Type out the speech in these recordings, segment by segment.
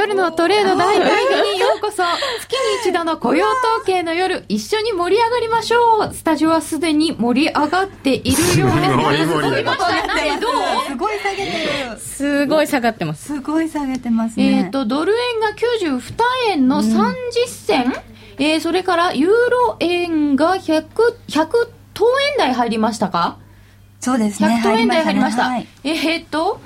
夜のトレード大会議にようこそ。月に一度の雇用統計の夜、一緒に盛り上がりましょう。スタジオはすでに盛り上がっているようです。すごい盛り上がってどうすごい下げてる。すごい下がってます。すごい下げてますね。えっ、と、ドル円が92円の30銭、うん、えー、それからユーロ円が100、100等円台入りましたか？そうですね。100等円台入りました。はい、えっ、と、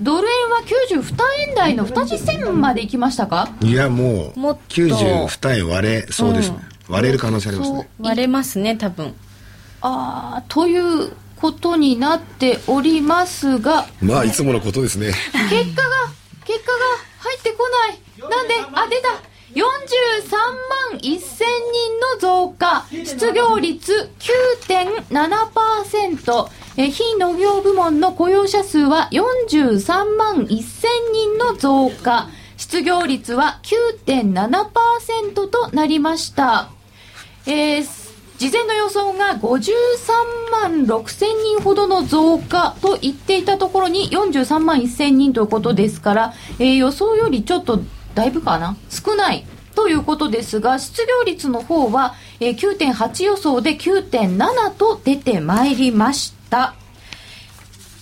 ドル円は92円台の2次線まで行きましたか？いやもう92円割れそうですね、うん、割れる可能性ありますね。割れますね多分。ああということになっておりますが。まあいつものことですね。結果が結果が入ってこない。なんで？あ出た。43万1000人の増加。失業率9.7%え非農業部門の雇用者数は43万1000人の増加。失業率は9.7%となりました。えー、事前の予想が53万6000人ほどの増加と言っていたところに43万1000人ということですから、えー、予想よりちょっとだいぶかな？少ないということですが、失業率の方は、えー、9.8予想で9.7と出てまいりました。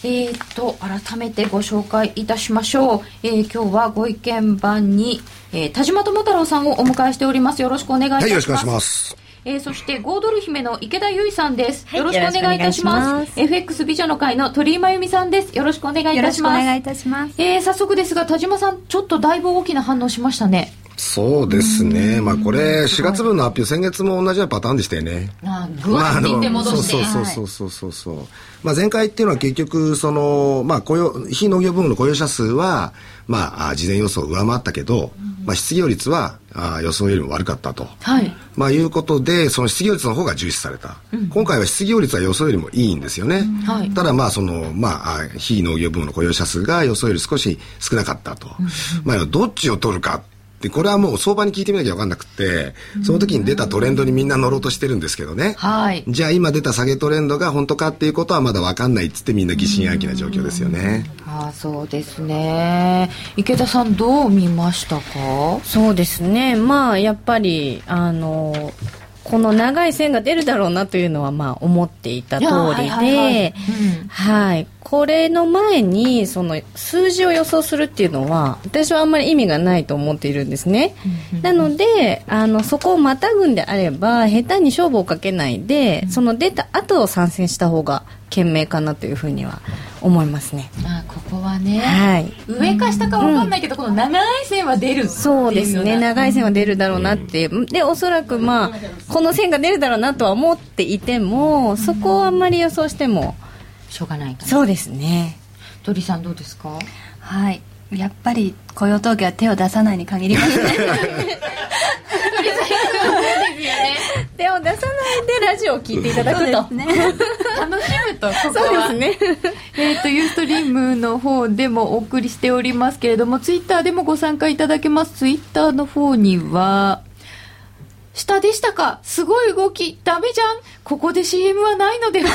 えー、っと、改めてご紹介いたしましょう。えー、今日はご意見番に、えー、田島智太郎さんをお迎えしております。よろしくお願いいたします。はい、よろしくお願いします。えー、そして、5ドル姫の池田由衣さんです。はい、よろしくお願いいたします。ます FX 美女の会の鳥居真由美さんです。よろしくお願いいたします。お願いいたします。えー、早速ですが、田島さん、ちょっとだいぶ大きな反応しましたね。そうですね。まあこれ、4月分の発表、先月も同じようなパターンでしたよね。あ戻して。そうそうそうそうそう。まあ前回っていうのは結局、その、まあ雇用、非農業部門の雇用者数は、まあ、事前予想を上回ったけど、まあ失業率はあ予想よりも悪かったと。はい。まあいうことで、その失業率の方が重視された。うん、今回は失業率は予想よりもいいんですよね。はい。ただまあその、まあ、非農業部門の雇用者数が予想より少し少なかったと。まあどっちを取るかで、これはもう相場に聞いてみなきゃ分かんなくて、その時に出たトレンドにみんな乗ろうとしてるんですけどね。はい。じゃあ今出た下げトレンドが本当かっていうことはまだ分かんないっつってみんな疑心暗鬼な状況ですよね。ああ、そうですね。池田さんどう見ましたか？そうですね。まあ、やっぱり、あの、この長い線が出るだろうなというのはまあ思っていた通り。で、はい、これの前にその数字を予想するっていうのは私はあんまり意味がないと思っているんですね。なのであのそこをまたぐんであれば下手に勝負をかけないで、その出た後を参戦した方が賢明かなというふうには思いますね。あここはね、はい、上か下か分かんないけど、うん、この長い線は出るそうですね。長い線は出るだろうなって、うん、でおそらくまあこの線が出るだろうなとは思っていても、そこをあんまり予想してもしょうがないかな。そうですね。鳥さんどうですか？はい。やっぱり雇用統計は手を出さないに限りますね 手を出さないでラジオを聞いていただくと、ね、楽しむとここはそうですね。えっとユーストリームの方でもお送りしておりますけれどもツイッターでもご参加いただけます。ツイッターの方には下でしたか？すごい動き。ダメじゃん。ここで CM はないのでは。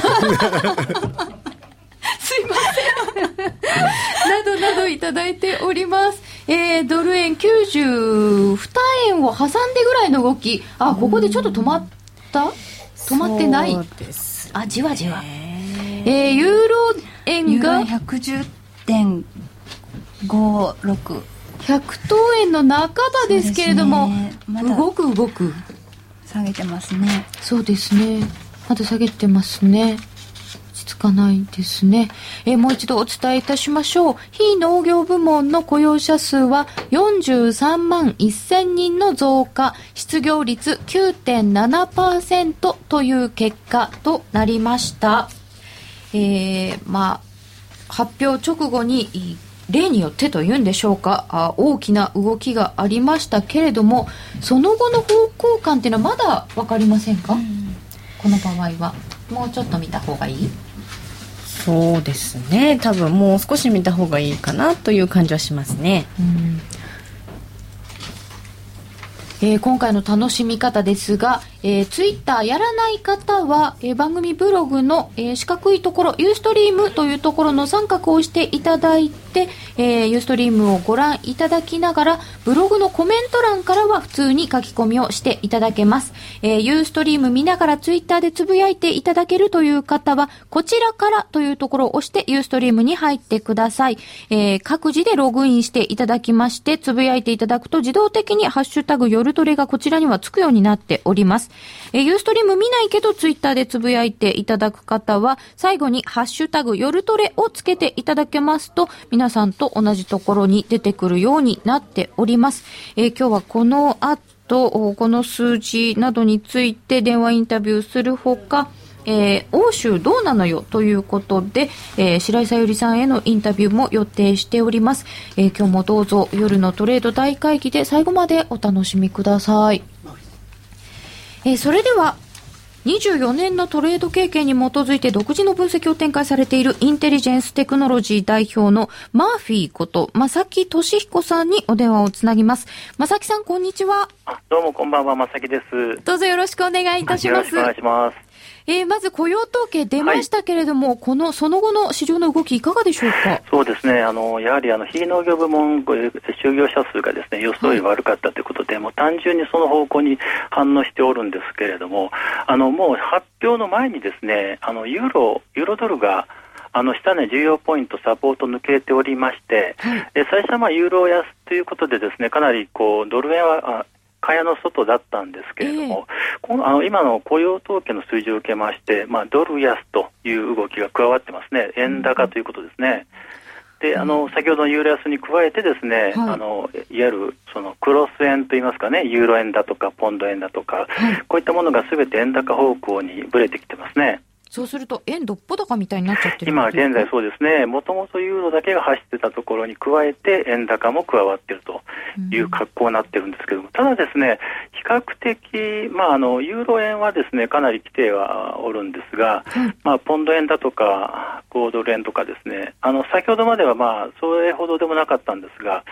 すいません。などなどいただいております。えー、ドル円92円を挟んでぐらいの動き。あ、ここでちょっと止まった？止まってない？あ、じわじわ。えー、ユーロ円が110.56。100等円の中田ですけれども、ね。ま、動く動く。下げてますね。そうですね。まだ下げてますねつかないですね。えー、もう一度お伝えいたしましょう。非農業部門の雇用者数は43万1000人の増加、失業率9.7%という結果となりました。えー、まあ、発表直後に例によってというんでしょうかあ大きな動きがありましたけれどもその後の方向感っていうのはまだ分かりませんか、うん、この場合はもうちょっと見た方がいい？そうですね。多分もう少し見た方がいいかなという感じはしますね、うん、えー、今回の楽しみ方ですが、えー、ツイッターやらない方は、えー、番組ブログの、えー、四角いところ、ユーストリームというところの三角を押していただいて、えー、ユーストリームをご覧いただきながら、ブログのコメント欄からは普通に書き込みをしていただけます。えー、ユーストリーム見ながらツイッターでつぶやいていただけるという方は、こちらからというところを押してユーストリームに入ってください。えー、各自でログインしていただきまして、つぶやいていただくと自動的にハッシュタグ夜トレがこちらにはつくようになっております。えー、ユーストリーム見ないけどツイッターでつぶやいていただく方は、最後にハッシュタグ夜トレをつけていただけますと、皆さんと同じところに出てくるようになっております。えー、今日はこの後、この数字などについて電話インタビューするほか、えー、欧州どうなのよということで、えー、白井さゆりさんへのインタビューも予定しております。えー、今日もどうぞ夜のトレード大会議で最後までお楽しみください。えー、それでは、24年のトレード経験に基づいて独自の分析を展開されているインテリジェンステクノロジー代表のマーフィーこと正木俊彦さんにお電話をつなぎます。正木さん、こんにちは。どうもこんばんは、正木です。どうぞよろしくお願いいたします。よろしくお願いします。えー、まず雇用統計出ましたけれども、はい、このその後の市場の動き、いかがでしょうか？そうですね、あのやはりあの非農業部門、就業者数がですね予想より悪かったということで、はい、もう単純にその方向に反応しておるんですけれども、あのもう発表の前にですね、あのユーロユーロドルがあの下値重要ポイント、サポート抜けておりまして、はい、最初はまあユーロ安ということで、ですねかなりこうドル円は蚊帳の外だったんですけれども、えー、このあの今の雇用統計の数字を受けまして、まあ、ドル安という動きが加わってますね、円高ということですね。であの先ほどのユーロ安に加えてですね、はい、あのいわゆるそのクロス円といいますかねユーロ円だとかポンド円だとか、はい、こういったものがすべて円高方向にぶれてきてますね。そうすると、円どっぽ高みたいになっちゃってる今現在そうですね、もともとユーロだけが走ってたところに加えて、円高も加わっているという格好になってるんですけども、うん、ただですね、比較的、まあ、あのユーロ円はですねかなり来てはおるんですが、まあ、ポンド円だとか、5ドル円とかですね、あの先ほどまでは、まあ、それほどでもなかったんですが、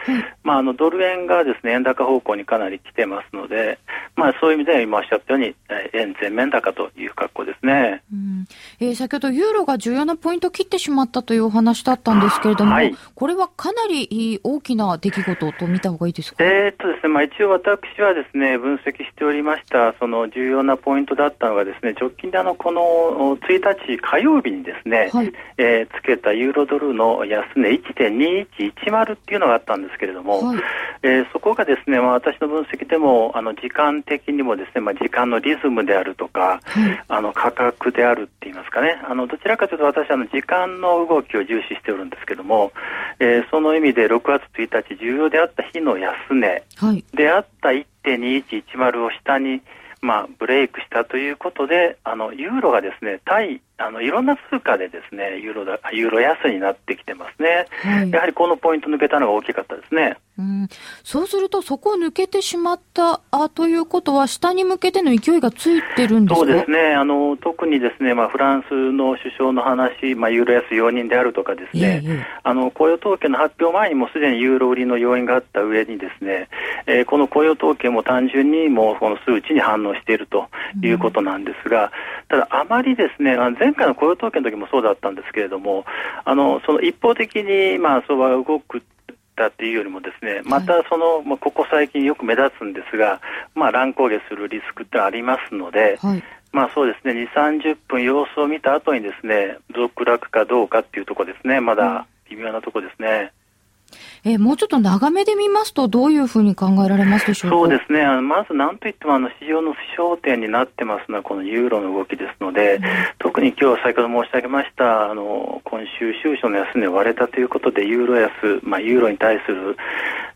まあ、あのドル円がですね円高方向にかなり来てますので、まあ、そういう意味で今おっしゃったように、円全面高という格好ですね。うんえー、先ほどユーロが重要なポイントを切ってしまったというお話だったんですけれども、はい、これはかなり大きな出来事と見た方がいいですか、えー、っとですねまあ、一応私はですね分析しておりましたその重要なポイントだったのがですね直近であのこの1日火曜日にですね、はい、えー、つけたユーロドルの安値1.2110っていうのがあったんですけれども、はい、えー、そこがですね、まあ、私の分析でもあの時間的にもですね、まあ、時間のリズムであるとか、はい、あの価格であるって言いますかね、あのどちらかというと私あの時間の動きを重視しておるんですけども、えー、その意味で6月1日重要であった日の安値であった1.2110を下にまあ、ブレイクしたということで、あのユーロがですね対あのいろんな通貨でですねユーロだユーロ安になってきてますね、はい、やはりこのポイント抜けたのが大きかったですね。うん、そうすると、そこを抜けてしまったあということは、下に向けての勢いがついてるんですそうですね、あの特にですね、まあ、フランスの首相の話、まあ、ユーロ安容認であるとかですね、いえいえ。あの雇用統計の発表前にもすでにユーロ売りの要因があった上にですね、えー、この雇用統計も単純にもうこの数値に反応しているということなんですが、うん、ただ、あまりですね、前回の雇用統計の時もそうだったんですけれども、あのその一方的にまあ相場が動くったっていうよりもですね、またその、まあ、ここ最近よく目立つんですが、まあ、乱高下するリスクってありますので、はい、まあそうですね、2、30分様子を見た後にですね、続落かどうかっていうところですね、まだ微妙なところですね。えー、もうちょっと長めで見ますと、どういうふうに考えられますでしょうか？そうですね、あのまずなんといってもあの市場の焦点になってますのは、このユーロの動きですので、うん、特に今日先ほど申し上げましたあの、今週、収書の安値割れたということで、ユーロ安、まあ、ユーロに対する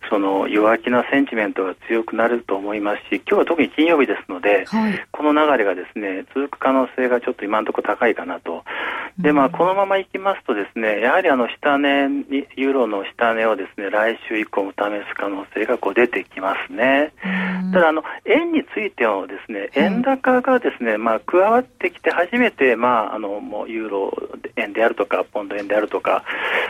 その弱気なセンチメントが強くなると思いますし、今日は特に金曜日ですので、はい、この流れがですね続く可能性がちょっと今のところ高いかなと。でまあ、このままいきますとですねやはりあの下値にユーロの下値をですね来週以降も試す可能性がこう出てきますね。ただあの円についてもですね円高がですね、まあ、加わってきて初めて、まあ、あのもうユーロ円であるとかポンド円であるとか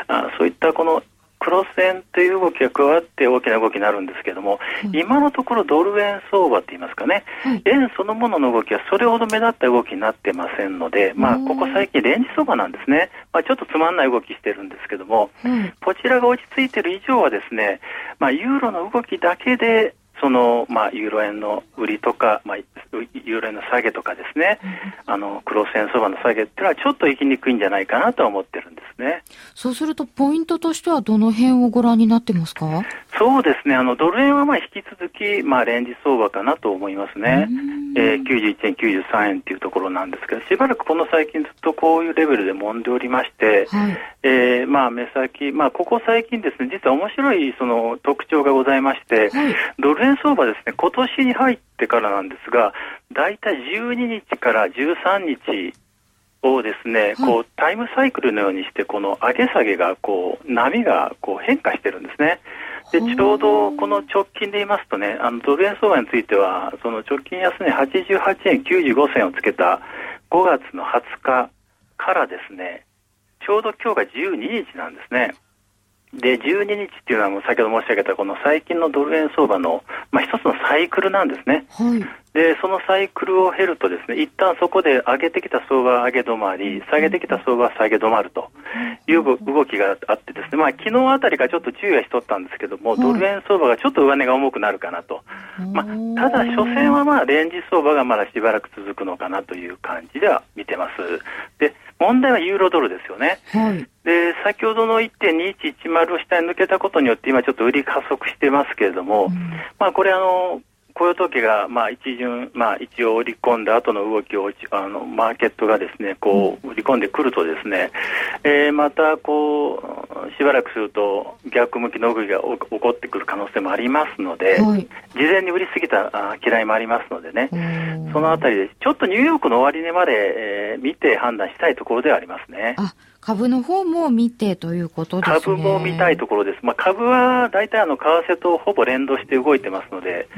あそういったこの加クロス円という動きが加わって大きな動きになるんですけども、うん、今のところドル円相場って言いますかね、はい、円そのものの動きはそれほど目立った動きになってませんので、まあ、ここ最近レンジ相場なんですね。まあ、ちょっとつまんない動きしてるんですけども、うん、こちらが落ち着いてる以上はですね、まあ、ユーロの動きだけでその、まあ、ユーロ円の売りとか、まあ、ユーロ円の下げとかですね、あの、クロス円相場の下げっていうのはちょっと行きにくいんじゃないかなと思ってるんですね。そうすると、ポイントとしてはどの辺をご覧になってますか？そうですね、あの、ドル円はまあ引き続き、まあ、レンジ相場かなと思いますね。えー、91円、93円っていうところなんですけど、しばらくこの最近ずっとこういうレベルで揉んでおりまして、はい、えー、まあ、目先、まあ、ここ最近ですね、実は面白いその特徴がございまして、はい、ドル円相場ですね、今年に入ってからなんですが、だいたい12日から13日をですね、こうタイムサイクルのようにして、この上げ下げがこう波がこう変化してるんですね。でちょうどこの直近で言いますとね、あのドル円相場については、その直近安値88円95銭をつけた5月の20日からですね、ちょうど今日が12日なんですね。で、12日っていうのはもう先ほど申し上げたこの最近のドル円相場の、まあ、一つのサイクルなんですね。はい、で、そのサイクルを経るとですね、一旦そこで上げてきた相場は上げ止まり、下げてきた相場は下げ止まるという動きがあってですね、まあ、昨日あたりからちょっと注意はしとったんですけども、ドル円相場がちょっと上値が重くなるかなと。まあ、ただ、所詮はまあ、レンジ相場がまだしばらく続くのかなという感じでは見てます。で、問題はユーロドルですよね。はい、で、先ほどの1.2110を下に抜けたことによって、今ちょっと売り加速してますけれども、うん、まあこれあの、雇用統計がまあ一巡、まあ、一応売り込んだ後の動きをあのマーケットがですねこう売り込んでくるとですね、えー、またこうしばらくすると逆向きの動きが起こってくる可能性もありますので、はい、事前に売りすぎた嫌いもありますのでねそのあたりでちょっとニューヨークの終値まで、えー、見て判断したいところではありますね。株の方も見てということですね。株も見たいところです。まあ、株は大体あの為替とほぼ連動して動いてますので、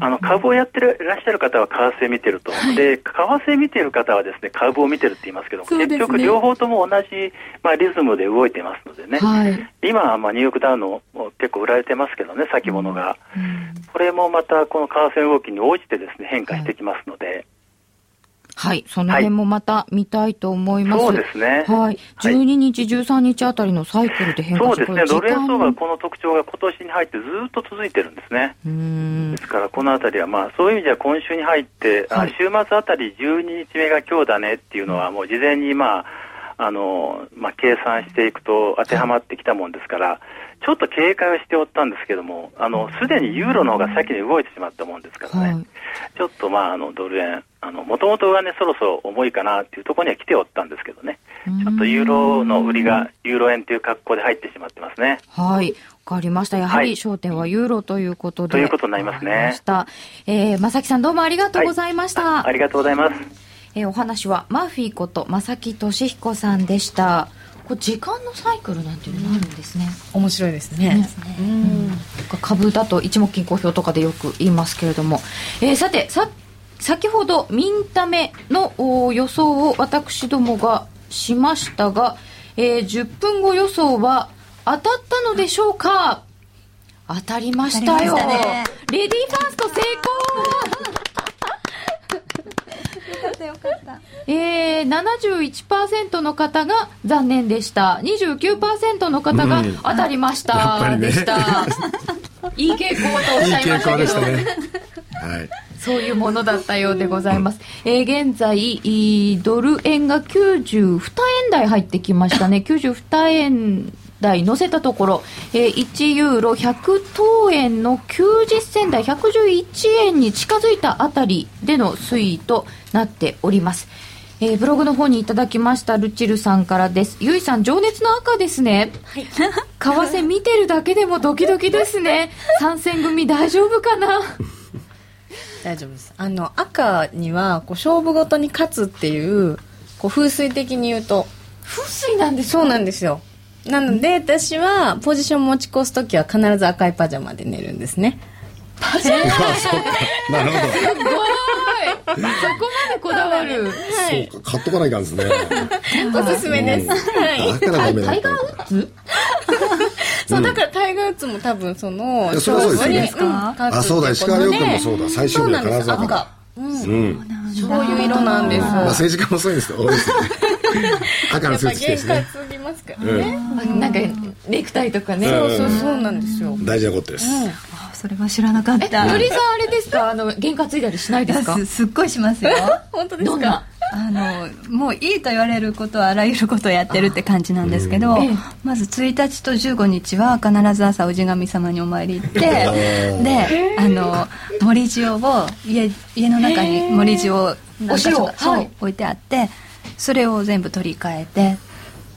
あの株をやってるいらっしゃる方は為替見てると、はい、で為替見てる方はですね株を見てるって言いますけども、ね、結局両方とも同じまあリズムで動いてますのでね。はい、今はまあニューヨークダウの結構売られてますけどね先物が、これもまたこの為替動きに応じてですね変化してきますので。はい、その辺もまた見たいと思います。そうですね。はい。12日、13日あたりのサイクルで変化そうですね。ドル円相場この特徴が今年に入ってずっと続いてるんですね。ですからこのあたりはまあそういう意味では今週に入って、はい、週末あたり12日目が今日だねっていうのはもう事前にまああのまあ計算していくと当てはまってきたもんですから。ちょっと警戒をしておったんですけども、あの、すでにユーロの方が先に動いてしまったもんですからね、はい、ちょっとまあ、あの、ドル円、あの、もともと上値そろそろ重いかなっていうところには来ておったんですけどね、ちょっとユーロの売りがユーロ円という格好で入ってしまってますね。はい。わかりました。やはり焦点はユーロということで。はい、ということになりますね。した。えー、まさきさんどうもありがとうございました。はい、ありがとうございます。えー、お話はマーフィーこと正木俊彦さんでした。これ時間のサイクルなんていうのがあるんですね、うん、面白いですね、ね、うん、株だと一目金公表とかでよく言いますけれども、えー、さてさ先ほどミンタメの予想を私どもがしましたが、えー、10分後予想は当たったのでしょうか？当たりましたよ、ね、レディーファースト成功ったよかった。えー、71%の方が残念でした。29%の方が当たりました、うん、でした。いい傾向とおっしゃいましたけど。いいね、はい。そういうものだったようでございます。えー、現在、ドル円が92円台入ってきましたね。92円台乗せたところ、えー、1ユーロ100等円の90銭台111円に近づいたあたりでの推移となっております。えー、ブログの方にいただきましたルチルさんからです。ゆいさん、情熱の赤ですね。はい。為替見てるだけでもドキドキですね。参戦組大丈夫かな？大丈夫です。あの、赤には、こう、勝負ごとに勝つっていう、こう、風水的に言うと。風水なんですか？そうなんですよ。なので、私は、ポジション持ち越す時は必ず赤いパジャマで寝るんですね。パジャマ？なるほど。すごいそこまでこだわる。はい、そうか、買っとかないかんですね。おすすめです。はい。だからダメタイガーウッズ？そう、だからタイガー・ウッズも多分その、いやそうですよねあそうだ石川遼君もそうだ最終日は金沢赤。うん。そういう色なんです。まあ政治家もそういうんですけど多いですよね赤のスーツ着てです限からね。なんかネクタイとかね、そうそうそう。なんですよ。大事なことです、あそれは知らなかっえた鳥さんあれですか？あの原価ついたりしないですか？すすっごいしますよ。本当ですか？あのもういいと言われることはあらゆることをやってるって感じなんですけど、ええ。まず1日と15日は必ず朝氏神様にお参り行ってであの森塩を家家の中に森塩をお塩。そうはい。置いてあってそれを全部取り替えて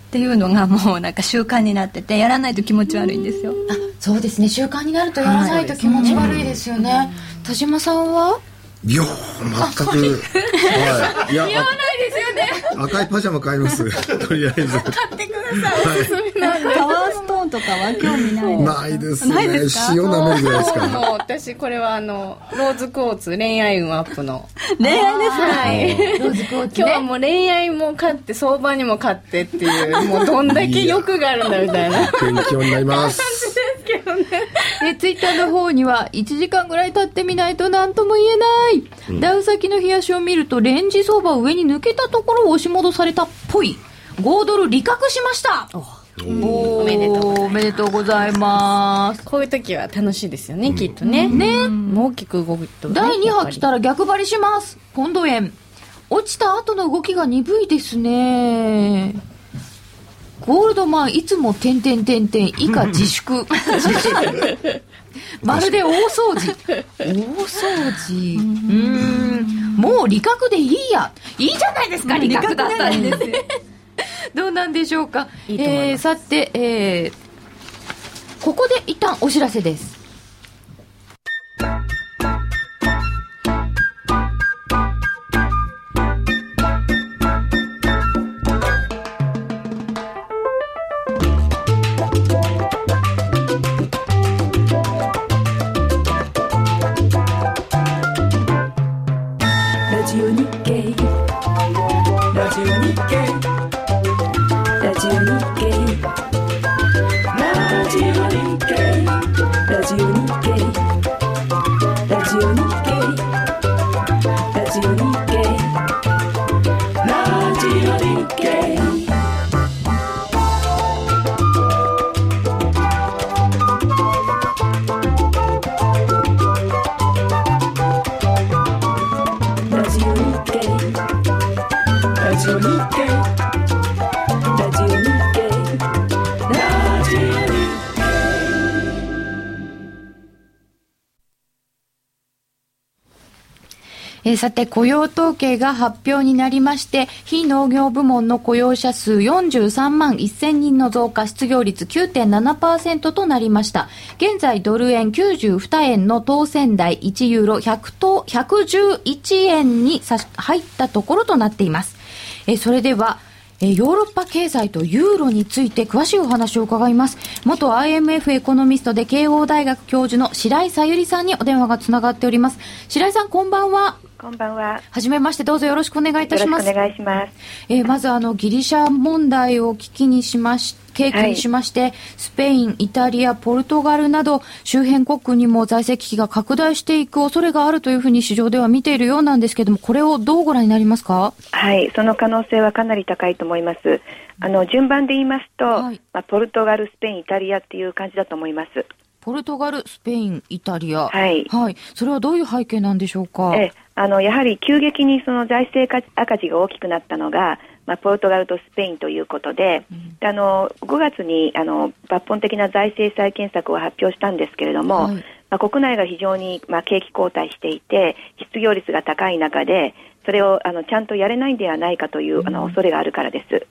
っていうのがもうなんか習慣になっててやらないと気持ち悪いんですよ。あそうですね。習慣になるとやらないと気持ち悪いですよね、田島さんは？いや全く。はい。いや言わないですよね。赤いパジャマ買います。とりあえず。パワーストーンとかは興味ないですか？ないですないねですか？塩舐めるぐらいですか。もう 私これはあのローズクォーツ恋愛運アップの。恋愛ですはい。ローズコーチね。今日はもう恋愛も買って相場にも買ってっていうもうどんだけ欲があるんだみたいな。勉強になります でツイッターの方には1時間ぐらい経ってみないと何とも言えない、ダウ先の冷やしを見るとレンジ相場上に抜けたところを押し戻されたっぽい。5ドル利確しました。お。おめでとうございます。おめでとうございます。こういう時は楽しいですよねきっとね。ね。もう大きく動くとね第2波来たら逆張りします。ポンド円落ちた後の動きが鈍いですねゴールドマンいつも点々点々以下自粛。まるで大掃除。大掃除。うーん。もう利確でいいや。いいじゃないですか利確だったらすよどうなんでしょうか。いえーさて、えーここで一旦お知らせですさて、雇用統計が発表になりまして、非農業部門の雇用者数43万1000人の増加、失業率9.7%となりました。現在、ドル円92円の当選台1ユーロ100と111円にさ入ったところとなっています。えそれでは、えヨーロッパ経済とユーロについて詳しいお話を伺います。元 IMF エコノミストで慶応大学教授の白井さゆりさんにお電話がつながっております。白井さん、こんばんは。こんばんは。はじめまして、どうぞよろしくお願いいたします。願いします。えーまず、あの、ギリシャ問題を危機にしまし、契機にしまして、スペイン、イタリア、ポルトガルなど、周辺国にも財政危機が拡大していく恐れがあるというふうに市場では見ているようなんですけれども、これをどうご覧になりますか？はい、その可能性はかなり高いと思います。あの順番で言いますと、はいまあ、ポルトガル、スペイン、イタリアっていう感じだと思います。ポルトガル、スペイン、イタリア。はいはい。それはどういう背景なんでしょうか？えあのやはり急激にその財政赤字が大きくなったのが、まあ、ポルトガルとスペインということで、であの5月にあの抜本的な財政再建策を発表したんですけれども、はいまあ、国内が非常に、まあ、景気後退していて失業率が高い中でそれをあのちゃんとやれないんではないかという、あの恐れがあるからです。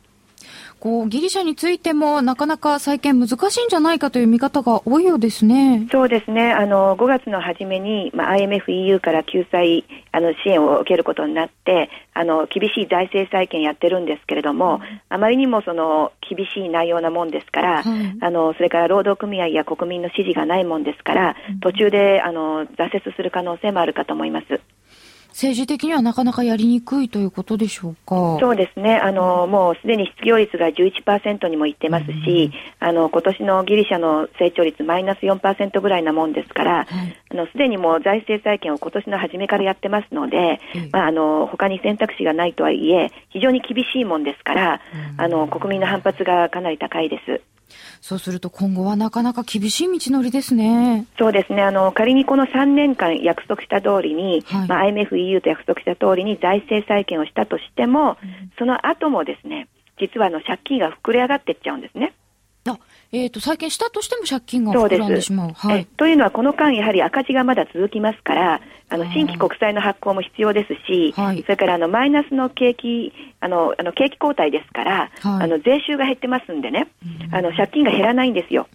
こう、ギリシャについても、なかなか再建難しいんじゃないかという見方が多いようですね。そうですね。あの5月の初めに、まあ、IMF、EU から救済あの支援を受けることになって、あの厳しい財政再建やってるんですけれども、あまりにもその厳しい内容なもんですから、はいあのそれから労働組合や国民の支持がないもんですから、途中であの挫折する可能性もあるかと思います。政治的にはなかなかやりにくいということでしょうか？そうですね。あの、もうすでに失業率が11%にもいってますし、あの、今年のギリシャの成長率マイナス4%ぐらいなもんですから、はいあの、すでにもう財政再建を今年の初めからやってますので、まあ、あの、他に選択肢がないとはいえ、非常に厳しいもんですから、あの、国民の反発がかなり高いです。そうすると今後はなかなか厳しい道のりですね。そうですね。あの、仮にこの3年間約束した通りに、はいまあ、IMF、EU と約束した通りに財政再建をしたとしても、その後もですね、実はあの借金が膨れ上がっていっちゃうんですね。あ、えっ、と、再建したとしても借金が膨らんでしまう。はい。えというのは、この間、やはり赤字がまだ続きますから、あの新規国債の発行も必要ですし、はいそれからあのマイナスの景気あのあの景気後退ですから、はいあの税収が減ってますんでね、あの借金が減らないんですよ。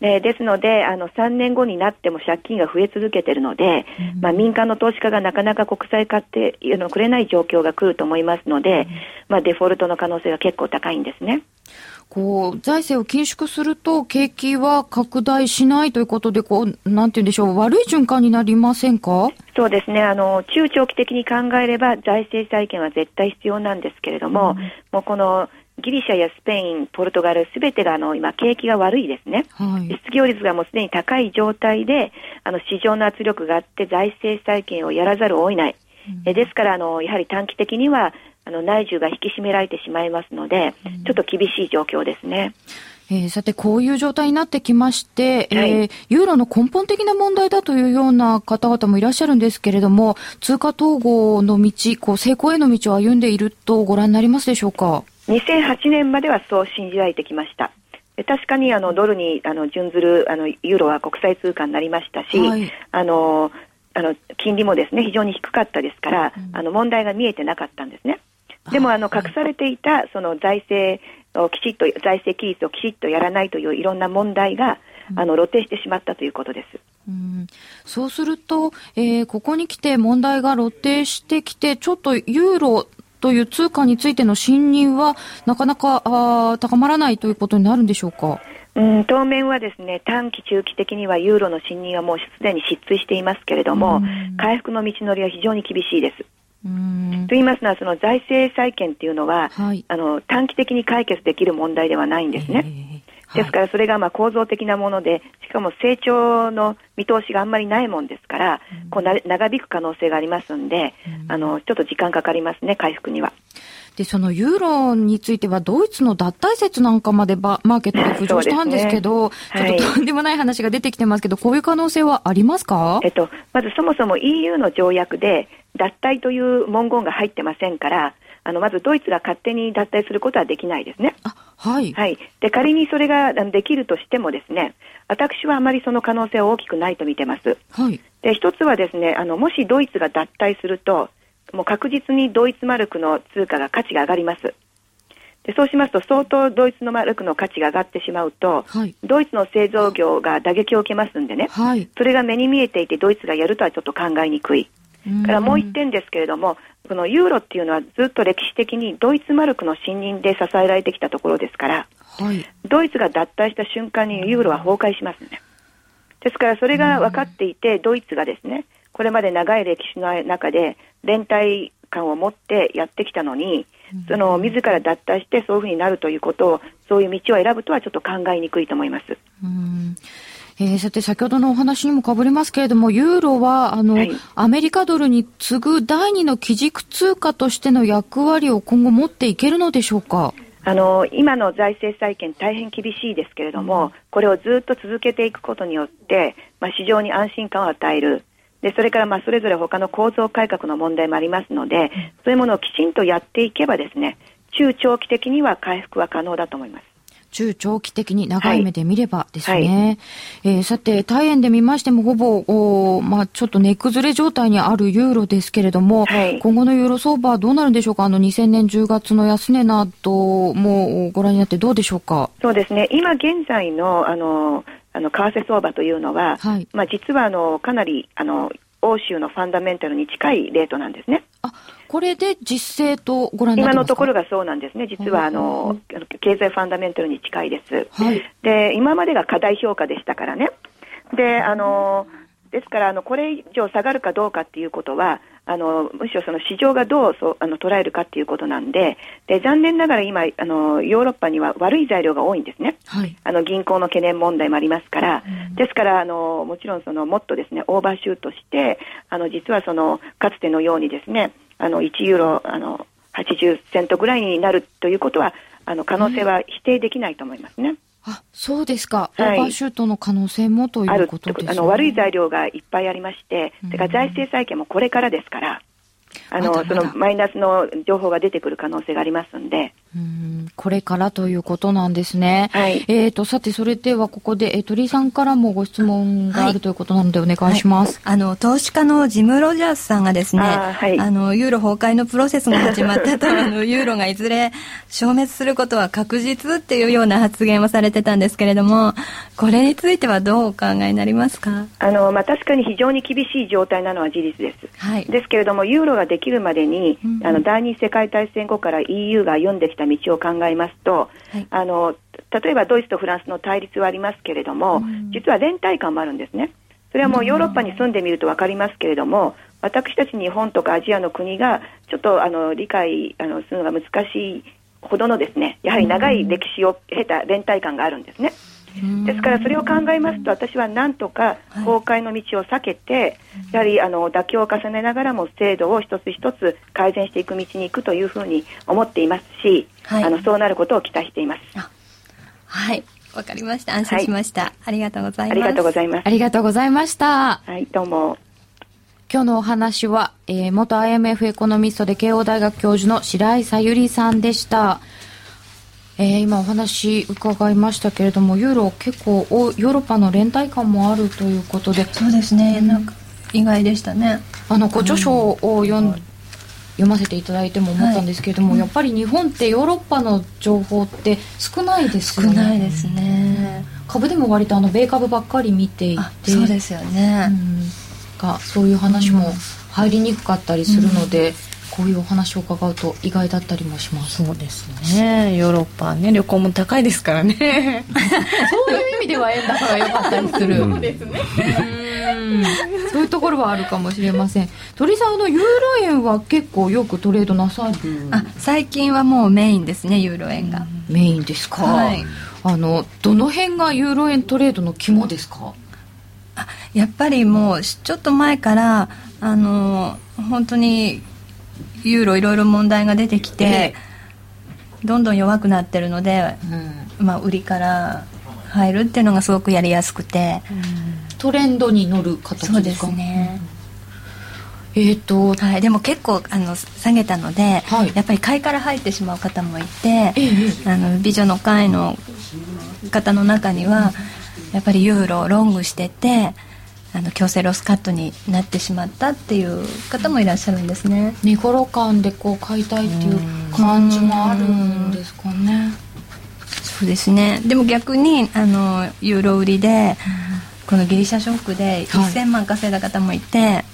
でですのであの、3年後になっても借金が増え続けているので、まあ、民間の投資家がなかなか国債買ってあのくれない状況が来ると思いますので、まあ、デフォルトの可能性が結構高いんですね。こう、財政を緊縮すると、景気は拡大しないということで、こう、なんて言うんでしょう、悪い循環になりませんか？そうですね。あの、中長期的に考えれば財政再建は絶対必要なんですけれども、もうこのギリシャやスペイン、ポルトガル、すべてがあの、今、景気が悪いですね。はい。失業率がもうすでに高い状態で、あの、市場の圧力があって財政再建をやらざるを得ない。えですから、あの、やはり短期的には、あの、内需が引き締められてしまいますので、ちょっと厳しい状況ですね。えーさて、こういう状態になってきまして、はいえーユーロの根本的な問題だというような方々もいらっしゃるんですけれども、通貨統合の道、こう、成功への道を歩んでいるとご覧になりますでしょうか？2008年まではそう信じられてきました。で確かにあのドルにあの準ずるあのユーロは国際通貨になりましたし、はいあのあの金利もですね非常に低かったですから、あの問題が見えてなかったんですね。でもあの隠されていたその財政をきちっと財政規律をきちっとやらないといういろんな問題があの露呈してしまったということです。うんそうすると、えーここに来て問題が露呈してきて、ちょっとユーロという通貨についての信任はなかなかあー高まらないということになるんでしょうか？うん、当面はですね短期、中期的にはユーロの信任はもうすでに失墜していますけれども、回復の道のりは非常に厳しいです。うん。と言いますのは、その財政再建っていうのは、はい。あの短期的に解決できる問題ではないんですね。えーですから、それがまあ構造的なもので、しかも成長の見通しがあんまりないもんですから、こうな長引く可能性がありますんで、あのちょっと時間かかりますね、回復には。で、そのユーロについては、ドイツの脱退説なんかまでばマーケットで浮上したんですけど、ねちょっととんでもない話が出てきてますけど、こういう可能性はありますか？えっと、まずそもそも EU の条約で、脱退という文言が入ってませんから、あのまずドイツが勝手に脱退することはできないですね。あ、はい。はい、で仮にそれができるとしてもですね私はあまりその可能性は大きくないと見てますはい。で一つはですねあのもしドイツが脱退するともう確実にドイツマルクの通貨が価値が上がりますでそうしますと相当ドイツのマルクの価値が上がってしまうと、はいドイツの製造業が打撃を受けますんでねはい。それが目に見えていてドイツがやるとはちょっと考えにくいうんからもう一点ですけれども、このユーロっていうのはずっと歴史的にドイツマルクの信任で支えられてきたところですから、はい。ドイツが脱退した瞬間にユーロは崩壊しますね。ですからそれが分かっていて、ドイツがですね、これまで長い歴史の中で連帯感を持ってやってきたのに、その自ら脱退してそういうふうになるということを、そういう道を選ぶとはちょっと考えにくいと思います。うん。えーさて、先ほどのお話にもかぶりますけれども、ユーロは、あの、はい。アメリカドルに次ぐ第二の基軸通貨としての役割を今後持っていけるのでしょうか？あの今の財政再建、大変厳しいですけれども、これをずっと続けていくことによって、まあ、市場に安心感を与える、でそれからまあそれぞれ他の構造改革の問題もありますので、そういうものをきちんとやっていけば、ですね中長期的には回復は可能だと思います。中長期的に長い目で見ればですね。えーさて、大円で見ましてもほぼ、おーまあ、ちょっと値崩れ状態にあるユーロですけれども、はい。今後のユーロ相場はどうなるんでしょうか？あの、2000年10月の安値などもご覧になってどうでしょうか？そうですね。今現在のあのあの為替相場というのは、はいまあ、実はあのかなりあの欧州のファンダメンタルに近いレートなんですね。あ、これで実勢とご覧今のところがそうなんですね、実はあのあの経済ファンダメンタルに近いです。はいで今までが過大評価でしたからね。であのですからあのこれ以上下がるかどうかっていうことはあのむしろその市場がどうそうあの捉えるかっていうことなんでで残念ながら今あのヨーロッパには悪い材料が多いんですね、はい。あの銀行の懸念問題もありますから、ですからあのもちろんそのもっとですねオーバーシュートしてあの実はそのかつてのようにですねあの1ユーロあの80セントぐらいになるということはあの可能性は否定できないと思いますね。あ、そうですか。オはいーバーシュートの可能性もということですね。あの悪い材料がいっぱいありまして、それから財政再建もこれからですから、あのそのマイナスの情報が出てくる可能性がありますんで、うんこれからということなんですね。はいえっ、と、さて、それではここで、えー鳥居さんからもご質問があるということなのでお願いします。あの投資家のジム・ロジャースさんがですねあーはいあのユーロ崩壊のプロセスが始まったと あのユーロがいずれ消滅することは確実っていうような発言をされてたんですけれどもこれについてはどうお考えになりますか？あのまあ、確かに非常に厳しい状態なのは事実です。はいですけれども、ユーロができるまでに、うんあの第二次世界大戦後から EU が歩んできた道を考えますと、はいあの例えばドイツとフランスの対立はありますけれども、実は連帯感もあるんですね。それはもうヨーロッパに住んでみると分かりますけれども、私たち日本とかアジアの国がちょっとあの理解あのするのが難しいほどのですね、やはり長い歴史を経た連帯感があるんですね。ですからそれを考えますと私はなんとか崩壊の道を避けて、やはりあの妥協を重ねながらも制度を一つ一つ改善していく道に行くというふうに思っていますし、はいあのそうなることを期待しています。はいわかりました安心しました、ありがとうございますありがとうございますあ。りがとうございました。はい、どうも。今日のお話は、えー元 IMF エコノミストで慶応大学教授の白井さゆりさんでした。えー今お話伺いましたけれども、ユーロ結構おヨーロッパの連帯感もあるということで、そうですね。なんか意外でしたね。あのご著書を読ん読ませていただいても思ったんですけれども、やっぱり日本ってヨーロッパの情報って少ないです少よね。ないですね、株でも割とあの米株ばっかり見ていて、あそうですよね、うん。がそういう話も入りにくかったりするので、こういうお話を伺うと意外だったりもします。そうですねヨーロッパはね旅行も高いですからね そういう意味では円高が良かったりする。そうですね。そういうところはあるかもしれません。鳥さんあのユーロ円は結構よくトレードなさる？あ最近はもうメインですねユーロ円が、メインですか？はいあのどの辺がユーロ円トレードの肝ですか？やっぱりもうちょっと前からあの本当にユーロいろいろ問題が出てきて、えどんどん弱くなってるので、まあ、売りから入るっていうのがすごくやりやすくて、トレンドに乗る形そうですですか。ね、えっ、とはい、でも結構あの下げたので、はい。やっぱり買いから入ってしまう方もいて、ええ。あの美女の会の方の中にはやっぱりユーロをロングしててあの強制ロスカットになってしまったっていう方もいらっしゃるんですね。寝頃感でこう買いたいっていう感じもあるんですかね。そうですねでも逆にあのユーロ売りで、このギリシャショックで1000万稼いだ方もいて、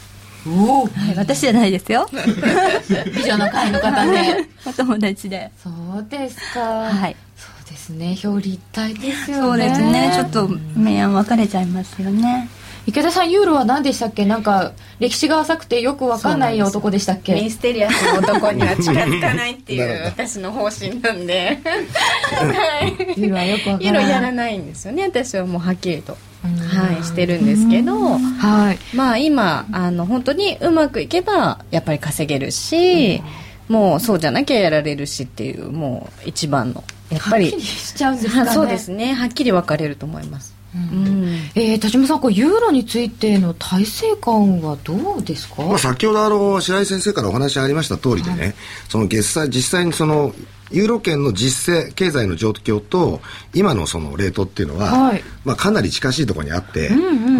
おおはい私じゃないですよ 美女の会の方ね。お友達でそうですか。はいそうですね。表裏一体ですよね。そうですねちょっと明暗分かれちゃいますよね池田さんユーロは何でしたっけ？なんか歴史が浅くてよくわかんない男でしたっけ？ミステリアスな男には近づかないっていう 私の方針なんで。ユーロはよくわかユーロらない。やらないんですよね。私はもうはっきりと、はい、してるんですけど。はい。まあ今あの本当にうまくいけばやっぱり稼げるし、もうそうじゃなきゃやられるしっていうもう一番のやっぱり。はっきりしちゃうんですかね。はそうですね。はっきり分かれると思います、うん。えー、田島さん、こうユーロについての体制感はどうですか、まあ、先ほどあの白井先生からお話ありました通りでね、その月際実際にそのユーロ圏の実勢経済の状況と今のそのレートっていうのは、はい。まあ、かなり近しいところにあって、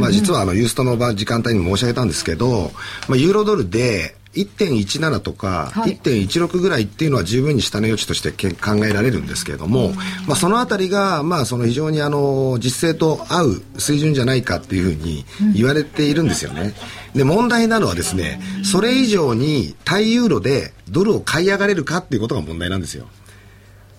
まあ、実はあのユーストの場時間帯にも申し上げたんですけど、まあ、ユーロドルで1.17とかはい1.16ぐらいっていうのは十分に下値余地として考えられるんですけれども、まあ、そのあたりが、まあ、その非常にあの実勢と合う水準じゃないかっていうふうに言われているんですよね。で問題なのはですねそれ以上に対ユーロでドルを買い上がれるかっていうことが問題なんですよ。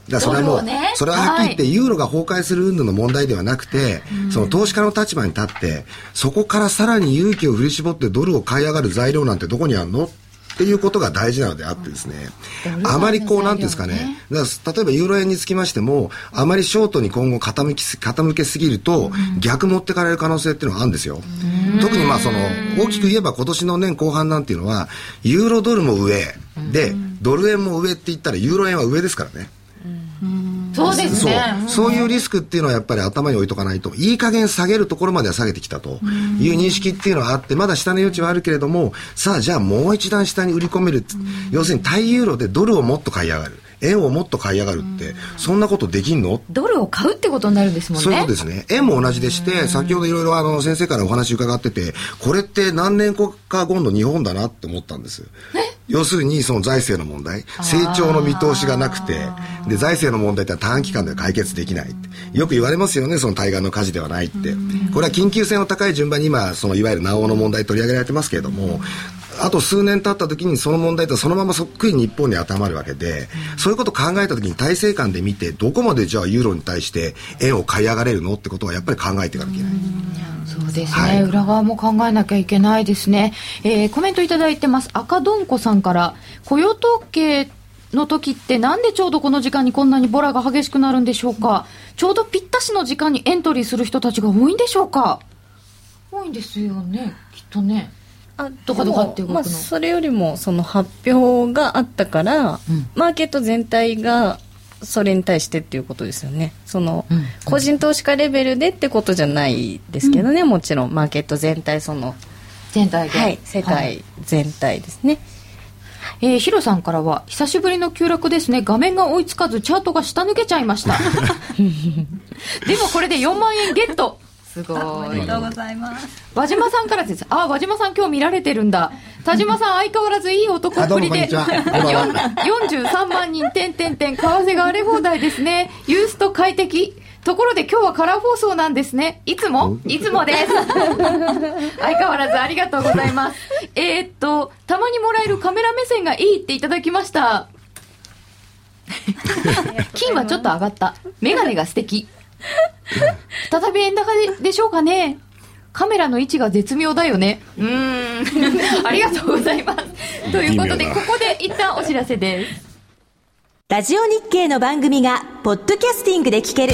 だそれはもう、ねそれははっきり言って、ユーロが崩壊する云々の問題ではなくて、その投資家の立場に立って、そこからさらに勇気を振り絞ってドルを買い上がる材料なんてどこにあるのっっていうことが大事なのであってですね、あまりこう、なんていうんですかね、例えばユーロ円につきましても、あまりショートに今後傾きす傾けすぎると、逆持ってかれる可能性っていうのはあるんですよ。特にまあその、大きく言えば今年の年後半なんていうのは、ユーロドルも上、で、ドル円も上って言ったら、ユーロ円は上ですからね。そうですね。そう。そういうリスクっていうのはやっぱり頭に置いとかないといい加減下げるところまでは下げてきたという認識っていうのはあってまだ下の余地はあるけれどもさあじゃあもう一段下に売り込める。要するに対ユーロでドルをもっと買い上がる。円をもっと買い上がるって、そんなことできんの？ドルを買うってことになるんですもんね。そういうことですね。円も同じでして、先ほどいろいろあの先生からお話伺ってて、これって何年か後の日本だなって思ったんです。要するにその財政の問題、成長の見通しがなくて、で、財政の問題って短期間では解決できないって。よく言われますよね、その対岸の火事ではないって。これは緊急性の高い順番に今、そのいわゆる南欧の問題取り上げられてますけれども、あと数年経った時にその問題ってそのままそっくり日本に当てはまるわけで、そういうことを考えた時に体制観で見て、どこまでじゃあユーロに対して円を買い上がれるのってことはやっぱり考えていかなきゃいけない。そうですね、はい。裏側も考えなきゃいけないですね、えーコメントいただいてます。赤どんこさんから雇用統計の時ってなんでちょうどこの時間にこんなにボラが激しくなるんでしょうか？ちょうどぴったしの時間にエントリーする人たちが多いんでしょうか？多いんですよねきっとね。あどかどかって動くの。まあ、それよりもその発表があったから、マーケット全体がそれに対してっていうことですよね。その、うん。個人投資家レベルでってことじゃないですけどね、もちろん。マーケット全体その、全体で、はい、世界全体ですね、えーヒロさんからは久しぶりの急落ですね。画面が追いつかずチャートが下抜けちゃいました。でもこれで4万円ゲットすごおいめでとうございます和島さんからです。あ、和島さん今日見られてるんだ。田島さん相変わらずいい男っぷりで。あどうもこんにちはこんばんはよん43万人、点点点、為替が荒れ放題ですね。ユースト快適。ところで今日はカラー放送なんですね。いつもいつもです。相変わらずありがとうございます。えーっと、たまにもらえるカメラ目線がいいっていただきました。金はちょっと上がった。メガネが素敵。再び円高ででしょうかねカメラの位置が絶妙だよね。うーん。ありがとうございます。ということで、ここで一旦お知らせです。ラジオ日経の番組がポッドキャスティングで聞ける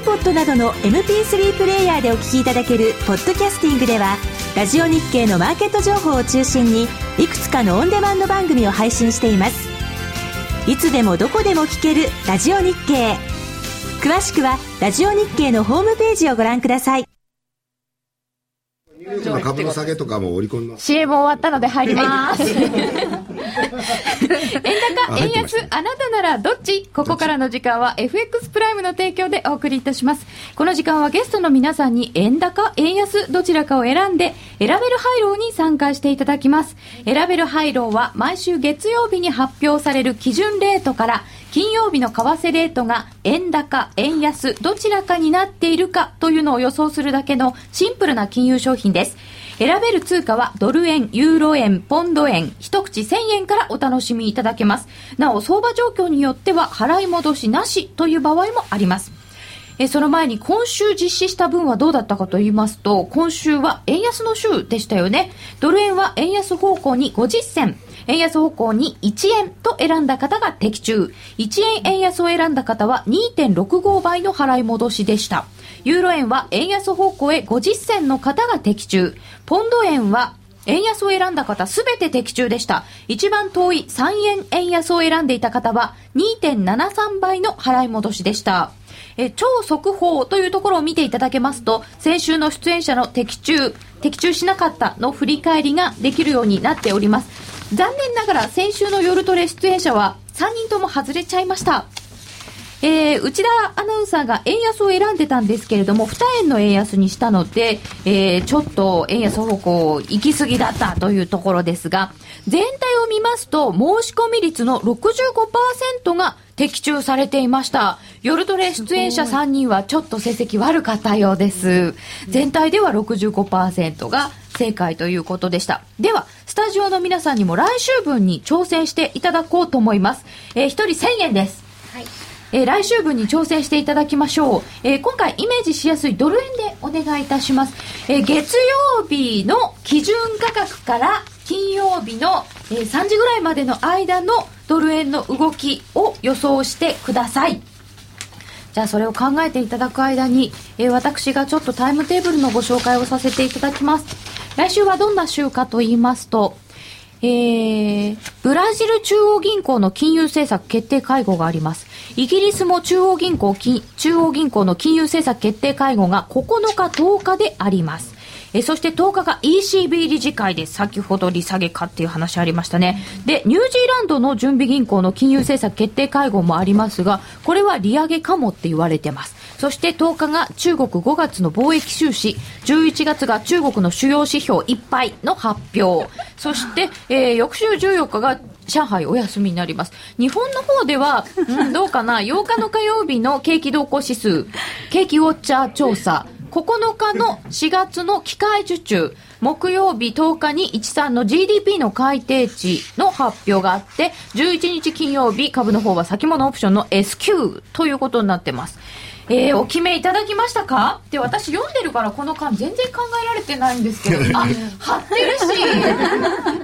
iPod などの MP3 プレイヤーでお聞きいただけるポッドキャスティングではラジオ日経のマーケット情報を中心にいくつかのオンデマンド番組を配信していますいつでもどこでも聞けるラジオ日経詳しくはラジオ日経のホームページをご覧ください株の下げとかも織り込みます。CM 終わったので入ります。円高、円安、あなたならどっち？ここからの時間は FX プライムの提供でお送りいたします。この時間はゲストの皆さんに円高、円安、どちらかを選んで、選べるハイローに参加していただきます。選べるハイローは毎週月曜日に発表される基準レートから、金曜日の為替レートが円高、円安、どちらかになっているかというのを予想するだけのシンプルな金融商品です。選べる通貨はドル円、ユーロ円、ポンド円、一口1000円からお楽しみいただけます。なお、相場状況によっては払い戻しなしという場合もあります。えその前に今週実施した分はどうだったかと言いますと、今週は円安の週でしたよね。ドル円は円安方向に50銭、円安方向に1円と選んだ方が的中。1円円安を選んだ方は2.65倍の払い戻しでした。ユーロ円は円安方向へ50銭の方が的中。ポンド円は円安を選んだ方すべて的中でした。一番遠い3円円安を選んでいた方は2.73倍の払い戻しでした。え超速報というところを見ていただけますと、先週の出演者の的中、的中しなかったの振り返りができるようになっております。残念ながら先週の夜トレ出演者は3人とも外れちゃいました。えー、内田アナウンサーが円安を選んでたんですけれども、2円の円安にしたので、えー、ちょっと円安方向行き過ぎだったというところですが、全体を見ますと、申し込み率の65%が的中されていました。夜トレ出演者3人はちょっと成績悪かったようです。全体では65%が正解ということでした。では、スタジオの皆さんにも来週分に挑戦していただこうと思います。えー、1人1000円です。えー来週分に挑戦していただきましょう。えー今回イメージしやすいドル円でお願いいたします。えー月曜日の基準価格から金曜日の、え3時ぐらいまでの間のドル円の動きを予想してください。じゃあそれを考えていただく間に、え私がちょっとタイムテーブルのご紹介をさせていただきます。来週はどんな週かと言いますと、えー、ブラジル中央銀行の金融政策決定会合があります。イギリスも中央銀行、中央銀行の金融政策決定会合が9日、10日であります。えそして10日が ECB 理事会で。先ほど利下げかっていう話ありましたね。で、ニュージーランドの準備銀行の金融政策決定会合もありますが、これは利上げかもって言われてます。そして10日が中国5月の貿易収支、11月が中国の主要指標いっぱいの発表。そして、えー翌週14日が上海お休みになります。日本の方では、うん、どうかな、8日の火曜日の景気動向指数、景気ウォッチャー調査、9日の4月の機械受注、木曜日10日に13の GDP の改定値の発表があって、11日金曜日株の方は先物オプションの S q ということになってます。えー、お決めいただきましたか？で、私読んでるからこの間全然考えられてないんですけど、あ、貼ってるし、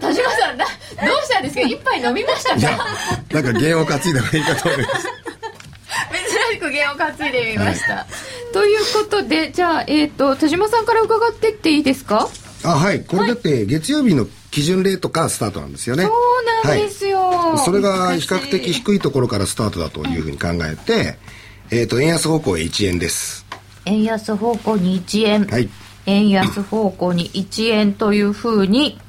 田島さん、などうしたんですか？一杯飲みましたか？なんか弦を担いだ方がいいかと思います。珍しく弦を担いでみました。ということで、じゃあ、えっ、と、田島さんから伺ってっていいですか？あはい。これだって月曜日の基準レートからスタートなんですよね。そうなんですよ。はい、それが比較的低いところからスタートだというふうに考えて、えっ、と円安方向へ1円です。円安方向に1円、はい。円安方向に1円というふうに、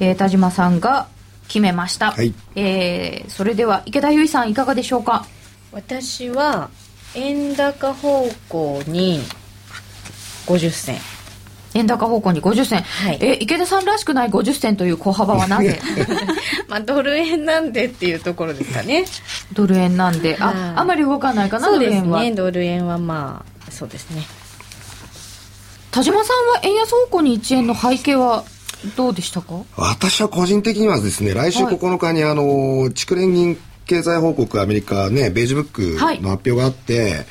えー田島さんが決めました、はい。えーそれでは池田由衣さんいかがでしょうか？私は円高方向に50銭円高方向に50銭、はい。え池田さんらしくない50銭という小幅はなぜ？まあドル円なんでっていうところですかね。ドル円なんで、はい。ああまり動かないかなそうですドル円は。ねドル円はまあそうですね。田島さんは円安方向に1円の背景はどうでしたか？私は個人的にはですね来週はい。9日にあの蓄連銀経済報告アメリカねベージュブックの発表があって、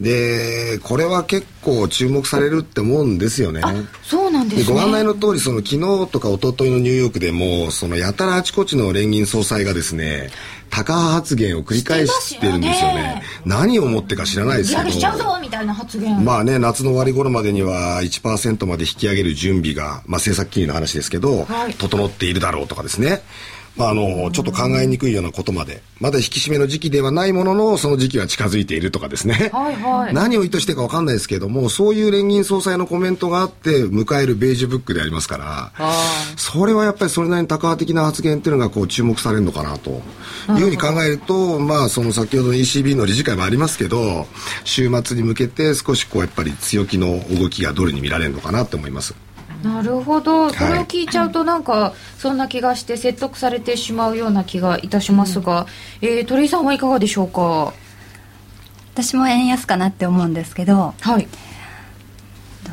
でこれは結構注目されるって思うんですよね。そうなんですご案内の通りその昨日とか一昨日のニューヨークでもそのやたらあちこちの連銀総裁がですね高派発言を繰り返してるんですよねね何をもってか知らないですけど利上げしちゃうぞみたいな発言、まあね、夏の終わり頃までには1%まで引き上げる準備が、まあ政策金利の話ですけど、はい整っているだろうとかですね。まああの、ちょっと考えにくいようなことまで、まだ引き締めの時期ではないものの、その時期は近づいているとかですね。はいはい何を意図してかわかんないですけども、そういう連銀総裁のコメントがあって、迎えるベージュブックでありますから、それはやっぱりそれなりに高派的な発言っていうのがこう注目されるのかなというふうに考えると、まあその先ほどの ECB の理事会もありますけど、週末に向けて少しこうやっぱり強気の動きがドルに見られるのかなと思います。なるほど。それを聞いちゃうとなんかそんな気がして説得されてしまうような気がいたしますが、えー鳥居さんはいかがでしょうか？私も円安かなって思うんですけど。はい。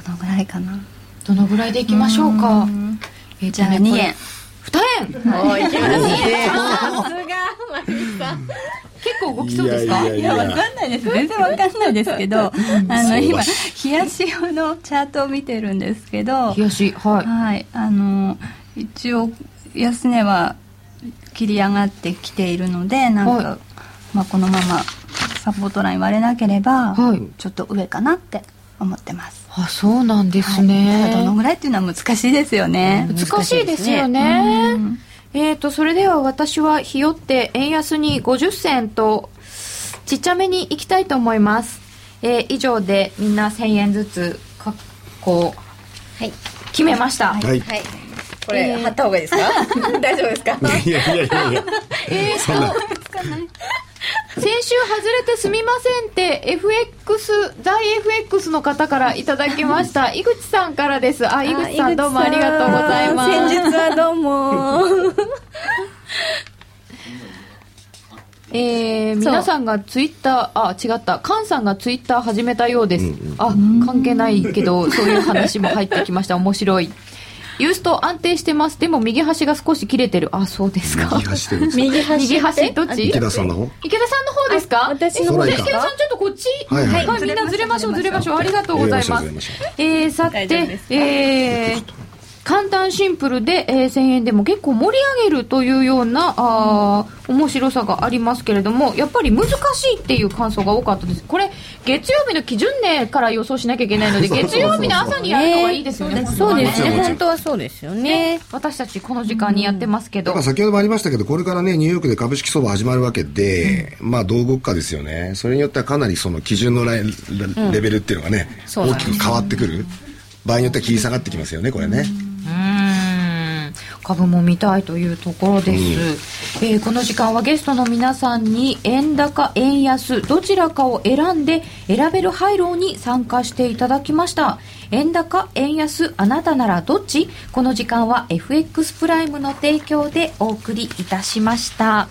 どのぐらいかな。どのぐらいでいきましょうか？ん。えーとじゃあね2円2円。おいきます。ねさすがマリさん。結構動きそうですか？いやわかんないです。全然わかんないですけどあの今冷やし用のチャートを見てるんですけど冷やしはい。はい。あの一応安値は切り上がってきているのでなんか、はい。まあ、このままサポートライン割れなければ、はい。ちょっと上かなって思ってます。あそうなんですはい。どのぐらいっていうのは難しいですよね、難しいですよね。えーと、それでは私はひよって円安に50銭とちっちゃめに行きたいと思います。えー以上でみんな1000円ずつかこう、はい決めました。はい。はいこれ、貼った方がいいですか？大丈夫ですか？いやいやいやいや。そんな。先週外れてすみませんって FX 大 FX の方からいただきました。井口さんからです。あ井口さんどうもありがとうございます。先日はどうも。えー、皆さんがツイッター、あ、違った、菅さんがツイッター始めたようです。あ、関係ないけど、そういう話も入ってきました。面白い。ユースト安定してます。でも右端が少し切れてる。あ、そうですか。右端右端。右端どっち？池田さんの方？池田さんの方ですか？私の方えですか？池田さんちょっとこっち？はいはい。みんなずれましょうずれましょう。ありがとうございます。えー、さてすえー簡単シンプルで、えー1000円でも結構盛り上げるというようなあー面白さがありますけれどもやっぱり難しいっていう感想が多かったです。これ月曜日の基準値から予想しなきゃいけないので 月曜日の朝にやるのがいいですよね。そうです。ね。本当はそうですよね。ね。私たちこの時間にやってますけど、だから先ほどもありましたけど、これからね、ニューヨークで株式相場始まるわけで、まあ、どう動くかですよね。それによってはかなりその基準のラインレベルっていうのがね、大きく変わってくる。場合によっては切り下がってきますよね、これね。株も見たいというところです、えーこの時間はゲストの皆さんに円高円安どちらかを選んで選べる廃炉に参加していただきました。円高円安あなたならどっち？この時間は FX プライムの提供でお送りいたしました。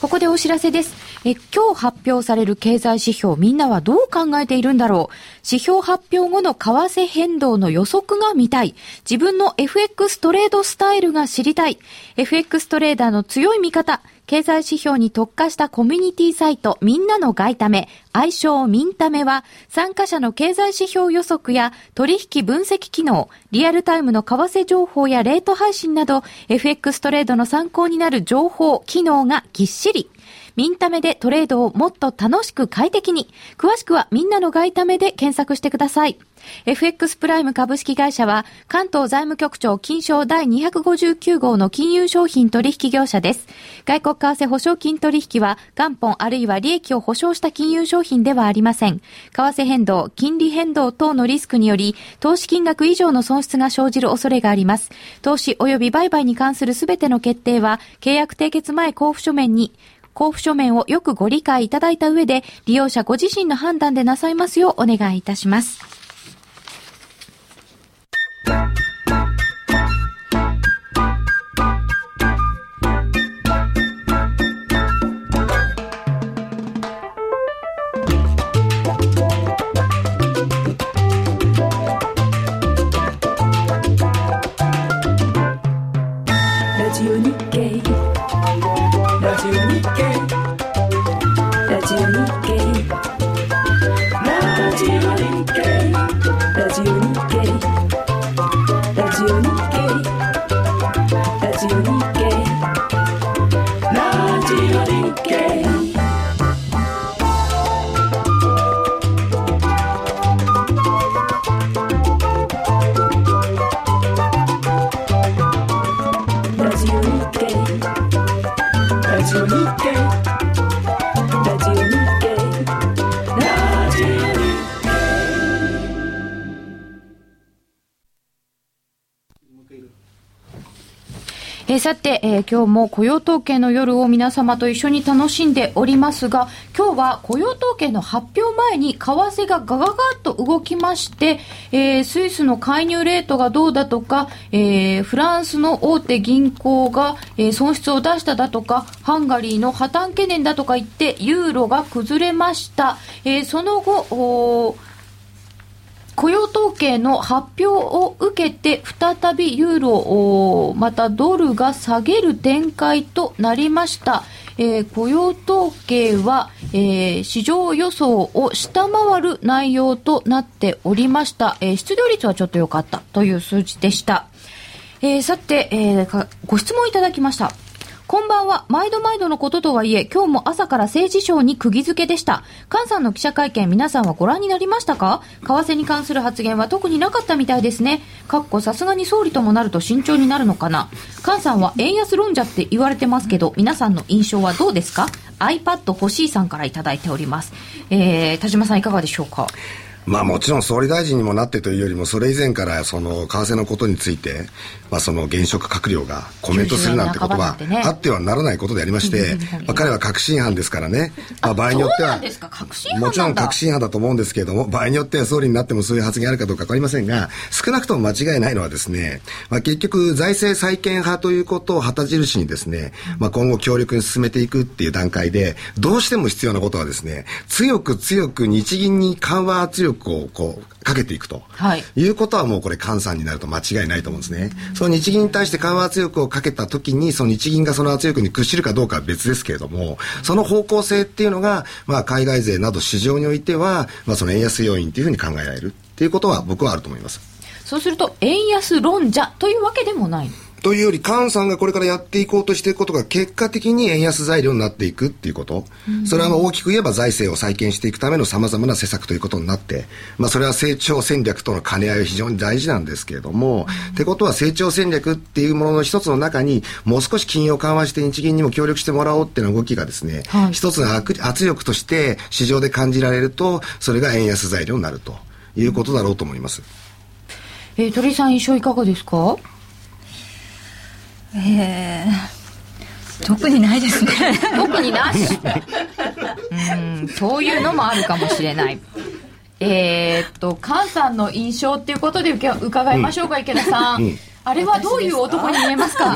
ここでお知らせです。え、今日発表される経済指標、みんなはどう考えているんだろう？指標発表後の為替変動の予測が見たい。自分の FX トレードスタイルが知りたい。FX トレーダーの強い味方。経済指標に特化したコミュニティサイト、みんなの外為、愛称ミンタメは、参加者の経済指標予測や取引分析機能、リアルタイムの為替情報やレート配信など、FX トレードの参考になる情報、機能がぎっしり。ミンタメでトレードをもっと楽しく快適に。詳しくはみんなの外為で検索してください。FX プライム株式会社は関東財務局長金賞第259号の金融商品取引業者です。外国為替保証金取引は元本あるいは利益を保証した金融商品ではありません。為替変動、金利変動等のリスクにより投資金額以上の損失が生じる恐れがあります。投資及び売買に関するすべての決定は契約締結前交付書面に交付書面をよくご理解いただいた上で、利用者ご自身の判断でなさいますようお願いいたします。え今日も雇用統計の夜を皆様と一緒に楽しんでおりますが、今日は雇用統計の発表前に為替がガガガッと動きまして、えースイスの介入レートがどうだとか、えーフランスの大手銀行が、えー損失を出しただとか、ハンガリーの破綻懸念だとか言って、ユーロが崩れました。えーその後、雇用統計の発表を受けて再びユーロおまたドルが下げる展開となりました、えー雇用統計は、えー市場予想を下回る内容となっておりました、えー失業率はちょっと良かったという数字でした、えーさて、えーご質問いただきました。こんばんは。毎度毎度のこととはいえ、今日も朝から政治省に釘付けでした。菅さんの記者会見、皆さんはご覧になりましたか？為替に関する発言は特になかったみたいですね。かっこさすがに総理ともなると慎重になるのかな？菅さんは円安論者って言われてますけど、皆さんの印象はどうですか ?iPad 欲しいさんからいただいております。えー、田島さんいかがでしょうか？まあもちろん総理大臣にもなってというよりもそれ以前からその為替のことについて、まあ、その現職閣僚がコメントするなんてことは90年半ばなんてね。あってはならないことでありまして、まあ、彼は確信犯ですからね、まあ、場合によってはもちろん確信犯だと思うんですけれども場合によっては総理になってもそういう発言あるかどうか分かりませんが少なくとも間違いないのはですね、まあ、結局財政再建派ということを旗印にですね、まあ、今後強力に進めていくっていう段階でどうしても必要なことはですね強く強く日銀に緩和圧力をこうかけていくと、はいいうことはもうこれ換算になると間違いないと思うんですね。その日銀に対して緩和圧力をかけた時に、その日銀がその圧力に屈しるかどうかは別ですけれども、その方向性っていうのが、まあ海外勢など市場においては、まあその円安要因っていうふうに考えられるっていうことは僕はあると思います。そうすると円安論者というわけでもないというより、菅さんがこれからやっていこうとしていることが結果的に円安材料になっていくっていうこと。それは大きく言えば財政を再建していくための様々な施策ということになって、まあそれは成長戦略との兼ね合いは非常に大事なんですけれども、ってことは成長戦略っていうものの一つの中に、もう少し金融を緩和して日銀にも協力してもらおうっていう動きがですね、はい一つの圧圧力として市場で感じられると、それが円安材料になるということだろうと思います。えー、鳥居さん印象いかがですか？えー、特にないですね。特になし。うんそういうのもあるかもしれない。えーっと菅さんの印象っていうことで伺いましょうか、池田さん、あれはどういう男に見えますか？あ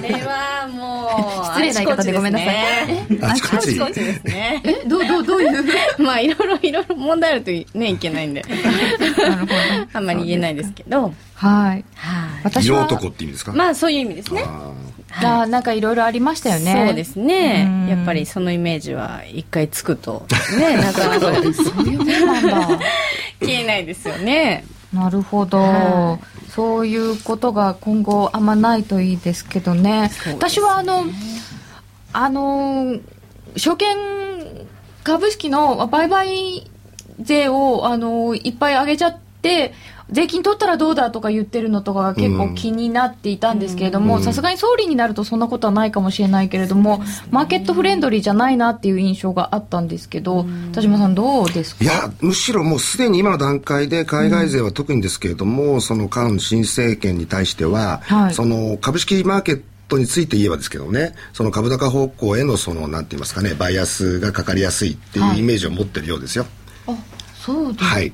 れはもう失礼な言い方でごめんなさい。あちこちですね。えどうどうどういう？まあいろいろいろいろ問題あるとねいけないんで。あんまり言えないですけど。はい。はい。私は色男って意味ですか、まあそういう意味ですね。あー。なんかいろいろありましたよね。そうですね。うん。やっぱりそのイメージは一回つくとね なかなかそういうもんなんだ。消えないですよねなるほど、はそういうことが今後あんまないといいですけどね。私はあのあの証券株式の売買税をあのいっぱい上げちゃって税金取ったらどうだとか言ってるのとかが結構気になっていたんですけれどもさすがに総理になるとそんなことはないかもしれないけれどもマーケットフレンドリーじゃないなっていう印象があったんですけど田島さんどうですか？いや、むしろもうすでに今の段階で海外勢は特にですけれども、その韓新政権に対しては、はい。その株式マーケットについて言えばですけどね、その株高方向へのその、なんて言いますかね、バイアスがかかりやすいっていうイメージを持ってるようですよ。あそうですか、はい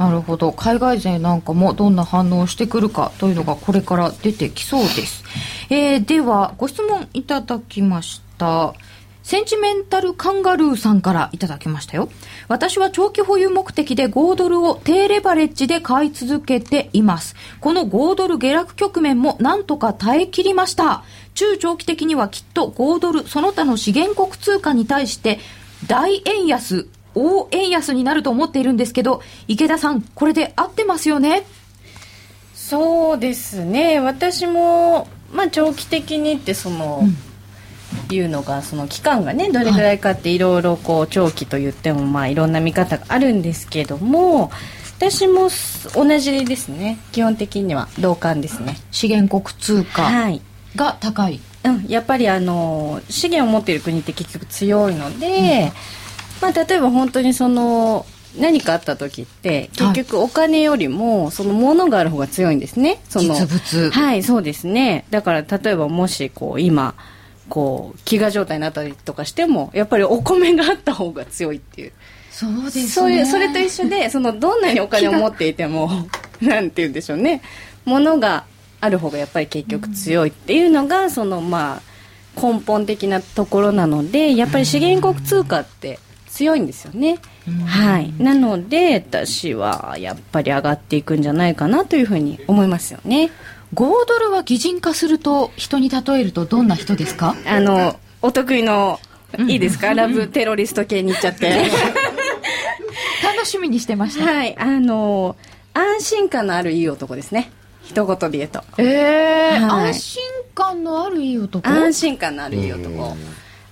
なるほど海外勢なんかもどんな反応をしてくるかというのがこれから出てきそうです、えーではご質問いただきましたセンチメンタルカンガルーさんからいただきましたよ。私は長期保有目的で5ドルを低レバレッジで買い続けています。この5ドル下落局面もなんとか耐え切りました。中長期的にはきっと5ドルその他の資源国通貨に対して大円安、大円安になると思っているんですけど、池田さん、これで合ってますよね？そうですね。私もまあ長期的にってその、いうのがその期間がねどれぐらいかってい。ろいろこう長期と言ってもまあいろんな見方があるんですけども私もす同じですね。基本的には同感ですね。資源国通貨はい。が高い。うん、やっぱりあの資源を持っている国って結局強いので、まあ、例えば本当にその何かあった時って結局お金よりもその物がある方が強いんですね。その実物。はいそうですね。だから例えばもしこう今こう飢餓状態になったりとかしてもやっぱりお米があった方が強いっていう。そうですね。そういうそれと一緒でそのどんなにお金を持っていても なんて言うんでしょうね。物がある方がやっぱり結局強いっていうのが、そのまあ根本的なところなのでやっぱり資源国通貨って強いんですよね、はい。なので私はやっぱり上がっていくんじゃないかなというふうに思いますよね。5ドルは擬人化すると人に例えるとどんな人ですか？あのお得意のいいですか、ラブテロリスト系に行っちゃって。楽しみにしてました。はい。あの安心感のあるいい男ですね。一言で言うと。えーはい。安心感のあるいい男？安心感のあるいい男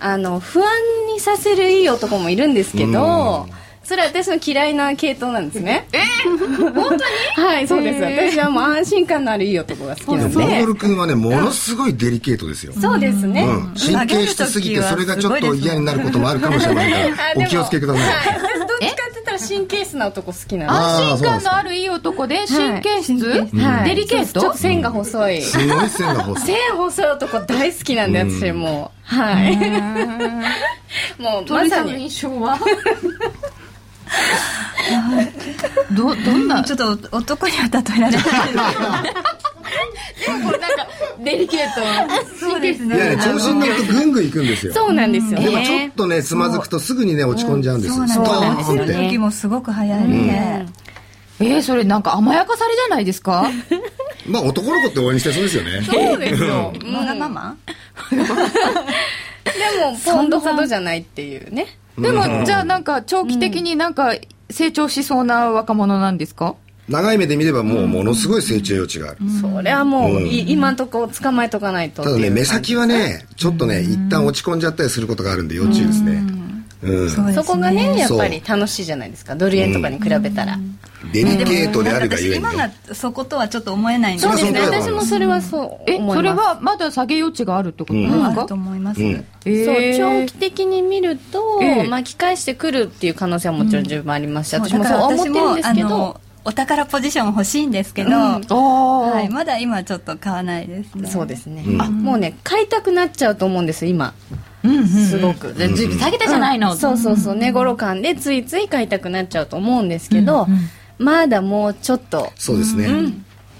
あの不安にさせるいい男もいるんですけどそれは私の嫌いな系統なんですね。え？本当に？はいそうです。私はもう安心感のあるいい男が好きなんボーでル君はね、ものすごいデリケートですよ。そうですね、うん、神経質すぎてそれがちょっと嫌になることもあるかもしれないから お気をつけください。はい、私どっちかって言ったらが神経質な男好きなんあ安心感のあるいい男で神経質、はい。デリケート？ちょっと線が細い。すごい線が細い。線細い男大好きなんで私も。うはい。もうまさに。印象は？どどんな？ちょっと男には例えられない。でもこれなんかデリケート。そうですいやね、調子に乗るとぐんぐん行くんですよ。そうなんですよでもちょっねとね、つまずくとすぐにね、落ち込んじゃうんですよ。そうなんです。ーンって。時もすごく早いので、えー、それなんか甘やかされじゃないですか？まあ男の子って応援してそうですよね。そうですよ。わがまま？でもポンドほどじゃないっていうねでもじゃあなんか長期的になんか成長しそうな若者なんですか、長い目で見ればもうものすごい成長余地がある。それはもう、うん。い今んとこ捕まえとかないとただね、目先はね、ちょっとね、一旦落ち込んじゃったりすることがあるんで要注意ですね。うん。そうですねそこがねやっぱり楽しいじゃないですか。ドル円とかに比べたら、デリケートであるがゆえに。今ね。がそことはちょっと思えないんそうですね。それはそうだ私もそれはそうえ思います。それはまだ下げ余地があるってことですか、あると思います、うん。えー。そう長期的に見ると、ええ巻き返してくるっていう可能性はもちろん十分ありますし、私もそう思ってるんですけどお宝ポジション欲しいんですけど、うん。はい、まだ今ちょっと買わないですね。そうですね、うん。あもうね買いたくなっちゃうと思うんです今。うんうんうん。すごく、でずいぶん。下げたじゃないの、そうそうそう。寝頃感。でついつい買いたくなっちゃうと思うんですけど、まだもうちょっと。そうですね。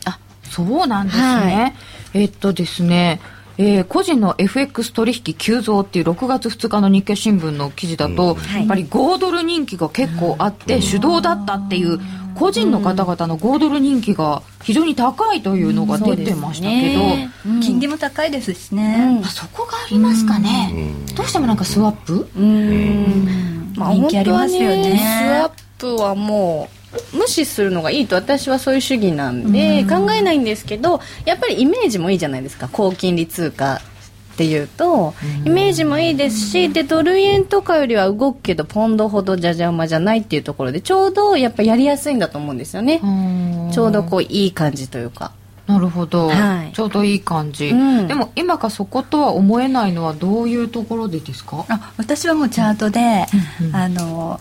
あそうなんですね、はえっとですねえー個人の FX 取引急増っていう6月2日の日経新聞の記事だと、やっぱり5ドル人気が結構あって主導だったっていう個人の方々の5ドル人気が非常に高いというのが出てましたけど、ね。金利も高いですしね、あそこがありますかね、どうしてもなんかスワップ？うーん。まあ人気ありますよね。本当はスワップはもう無視するのがいいと私はそういう主義なんで考えないんですけどやっぱりイメージもいいじゃないですか高金利通貨っていうとイメージもいいですしでドル円とかよりは動くけどポンドほどじゃじゃ馬じゃないっていうところでちょうどやっぱやりやすいんだと思うんですよね。ちょうどこういい感じというか。なるほど、はい。ちょうどいい感じ、うん。でも今かそことは思えないのはどういうところでですか？あ私はもうチャートで、あの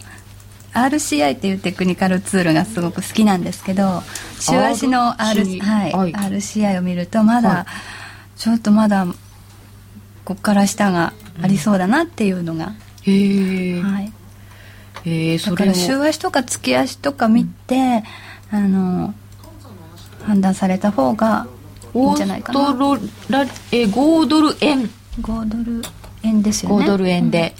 RCI っていうテクニカルツールがすごく好きなんですけど週足の R、いはい。RCI を見るとまだ、はい。ちょっとまだこっから下がありそうだなっていうのが、へえ、はい、えー、そだから週足とか月足とか見て、あの判断された方がいいんオじゃないかな。ーストロラ、えー、5ドル円。5ドル円ですよね。5ドル円で、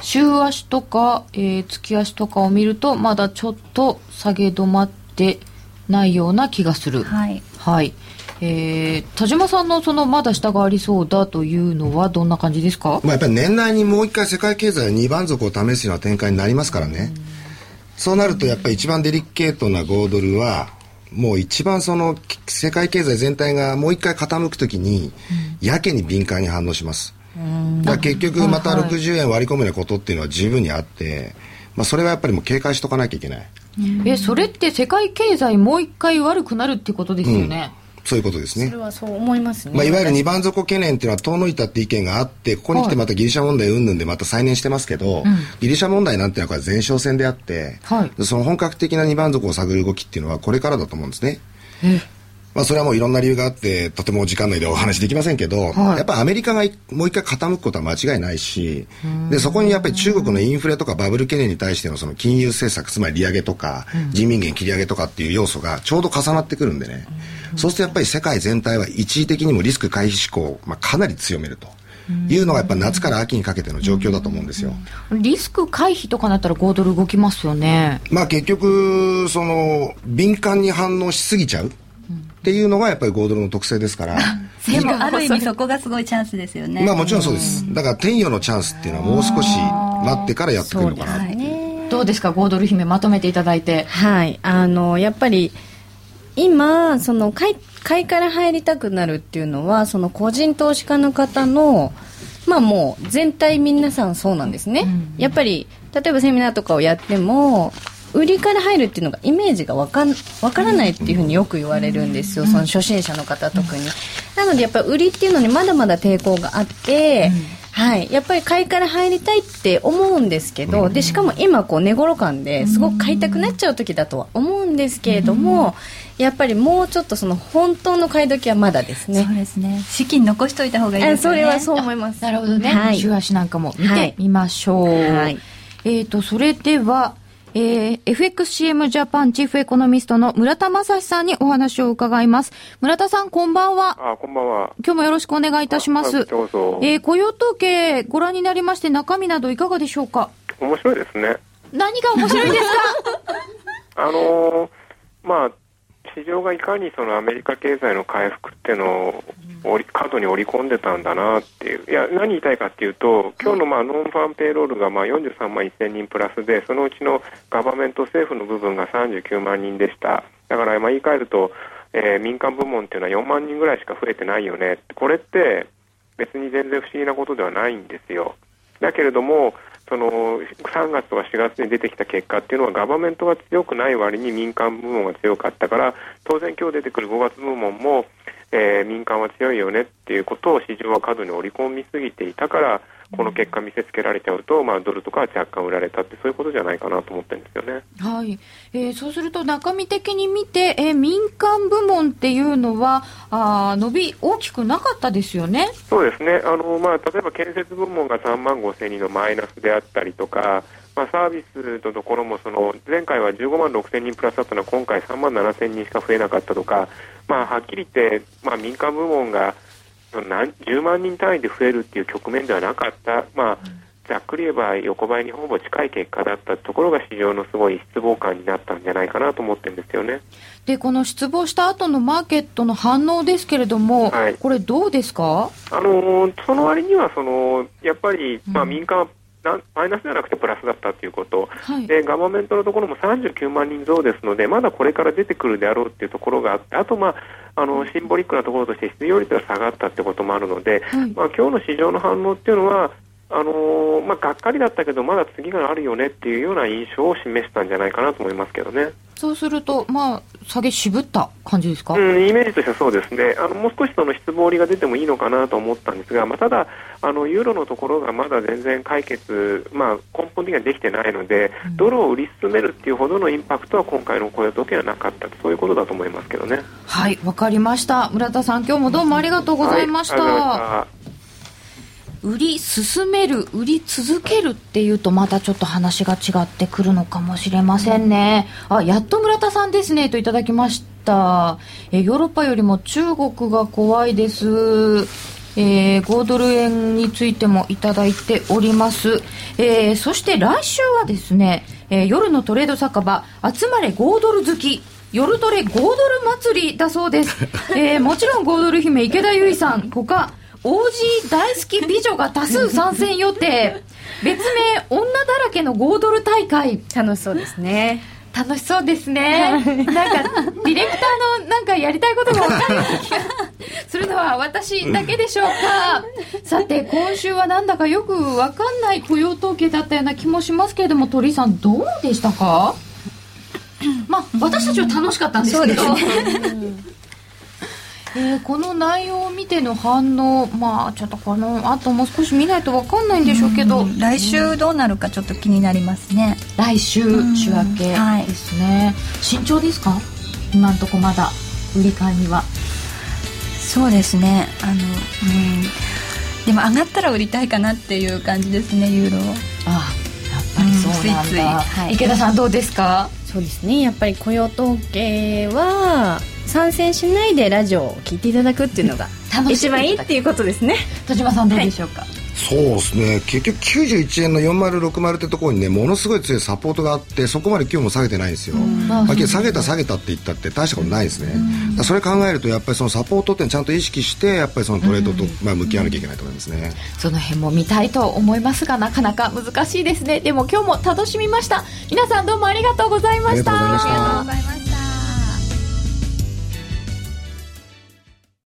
週足とか、えー月足とかを見るとまだちょっと下げ止まってないような気がする。はい。はいえー、田島さんのそのまだ下がありそうだというのはどんな感じですか？まあやっぱり年内にもう一回世界経済の2番底を試すような展開になりますからね。そうなるとやっぱり一番デリケートな5ドルは、もう一番その世界経済全体がもう一回傾くときに、やけに敏感に反応します。だから結局また60円割り込むようなことっていうのは十分にあって、まあそれはやっぱりもう警戒しとかなきゃいけない。えそれって世界経済もう一回悪くなるってことですよね、そういうことですね。それ。はそう思いますね、まあ、いわゆる二番底懸念っていうのは遠のいたって意見があって、ここに来てまたギリシャ問題云々でまた再燃してますけど、ギリシャ問題なんていうのは前哨戦であって、はい。その本格的な二番底を探る動きっていうのはこれからだと思うんですね。まあ、それはもういろんな理由があって、とても時間内でお話できませんけど、はい。やっぱアメリカがもう一回傾くことは間違いないし、で、そこにやっぱり中国のインフレとかバブル懸念に対してのその金融政策、つまり利上げとか、人民元切り上げとかっていう要素がちょうど重なってくるんでね、そうするとやっぱり世界全体は一時的にもリスク回避志向を、まあ、かなり強めると。いうのがやっぱ夏から秋にかけての状況だと思うんですよ。リスク回避とかなったら5ドル動きますよね。まあ結局、その、敏感に反応しすぎちゃうっていうのがやっぱり5ドルの特性ですから、でもある意味そこがすごいチャンスですよね。まあもちろんそうです。だから天与のチャンスっていうのはもう少し待ってからやってくるのかな。どうですか5ドル姫まとめていただいて。はい。あのやっぱり今その買い買いから入りたくなるっていうのはその個人投資家の方のまあもう全体皆さんそうなんですね、やっぱり例えばセミナーとかをやっても売りから入るっていうのがイメージがわかんわからないっていうふうによく言われるんですよ、その初心者の方特に、なのでやっぱり売りっていうのにまだまだ抵抗があって、はい、やっぱり買いから入りたいって思うんですけど、でしかも今こう寝頃感ですごく買いたくなっちゃう時だとは思うんですけれども、やっぱりもうちょっとその本当の買い時はまだですね。そうですね。資金残しといた方がいいですよね。あそれはそう思います。なるほどね、はい。週足なんかも見てみましょう、はい。えっ、とそれではえー、FXCM ジャパンチーフエコノミストの村田正史さんにお話を伺います。村田さん、こんばんは。あ、こんばんは。今日もよろしくお願いいたします。あどうぞ。えー、雇用統計ご覧になりまして中身などいかがでしょうか？面白いですね。何が面白いですか？あのーまあ、市場がいかにそのアメリカ経済の回復っていうのを過度に織り込んでたんだなっていう、いや、何言いたいかっていうと、今日のまあノンファンペイロールがまあ43万1000人プラスで、そのうちのガバメント政府の部分が39万人でした。だからまあ言い換えると、えー民間部門っていうのは4万人ぐらいしか増えてないよね。これって別に全然不思議なことではないんですよ。だけれども、その3月とか4月に出てきた結果っていうのはガバメントが強くない割に民間部門が強かったから当然今日出てくる5月部門も、えー民間は強いよねっていうことを市場は過度に織り込みすぎていたからこの結果見せつけられちゃうと、まあ、ドルとかは若干売られたってそういうことじゃないかなと思ってるんですよね。はい、えーそうすると中身的に見て、えー民間部門っていうのはあー伸び大きくなかったですよね。そうですねあの、まあ、例えば建設部門が3万5千人のマイナスであったりとか、まあ、サービスのところもその前回は15万6千人プラスだったのは今回3万7千人しか増えなかったとか、まあ、はっきり言って、まあ、民間部門が何10万人単位で増えるっていう局面ではなかった、まあ、ざっくり言えば横ばいにほぼ近い結果だったところが市場のすごい失望感になったんじゃないかなと思ってるんですよね。でこの失望した後のマーケットの反応ですけれども、はい。これどうですか？あのーその割にはそのやっぱり、まあ、民間はなマイナスではなくてプラスだったということ、はい。でガバメントのところも39万人増ですのでまだこれから出てくるであろうっていうところがあってあと、まあ、あのシンボリックなところとして失業率が下がったってこともあるので、はいまあ、今日の市場の反応っていうのはあのーまあ、がっかりだったけどまだ次があるよねっていうような印象を示したんじゃないかなと思いますけどね。そうするとまあ下げ渋った感じですか、うん、イメージとしてはそうですね、あのもう少しその失望りが出てもいいのかなと思ったんですが、まあ、ただ、あのユーロのところがまだ全然解決、まあ、根本的にはできてないので、ドルを売り進めるっていうほどのインパクトは今回の雇用統計はなかったと、そういうことだと思いますけどね。はいわかりました。村田さん今日もどうもありがとうございました、はい売り進める売り続けるっていうとまたちょっと話が違ってくるのかもしれませんね、あやっと村田さんですねといただきました。えヨーロッパよりも中国が怖いです。えー、5ドル円についてもいただいております、えーそして来週はですね、えー夜のトレード酒場集まれ5ドル好き。夜トレ5ドル祭りだそうです、えーもちろん5ドル姫池田由衣さん他 OG 大好き美女が多数参戦予定。別名女だらけの5ドル大会。楽しそうですね。楽しそうですね。なんかディレクターのなんかやりたいことが分かる気が。するのは私だけでしょうか。さて今週はなんだかよく分かんない雇用統計だったような気もしますけれども鳥居さんどうでしたか？まあ私たちは楽しかったんですけどえーこの内容を見ての反応まあちょっとこの後もう少し見ないと分かんないんでしょうけど、来週どうなるかちょっと気になりますね。来週ん週明けはい。ですね、慎重ですか？今んとこまだ。売り買いには。そうですね。あのうん。でも上がったら売りたいかなっていう感じですねユーロああやっぱりそうなんだ、うんついつい。はい。池田さんどうですか？そうですね。やっぱり雇用統計は参戦しないでラジオを聞いていただくっていうのが一番いいっていうことですね。田島さんどうでしょうか、そうですね。結局91円の4060ってところにねものすごい強いサポートがあってそこまで今日も下げてないんですよ、まあ、下げた下げたって言ったって大したことないですね、それ考えるとやっぱりそのサポートってちゃんと意識してやっぱりそのトレードと、まあ、向き合わなきゃいけないと思いますね、その辺も見たいと思いますがなかなか難しいですね。でも今日も楽しみました。皆さんどうもありがとうございました。ありがとうございました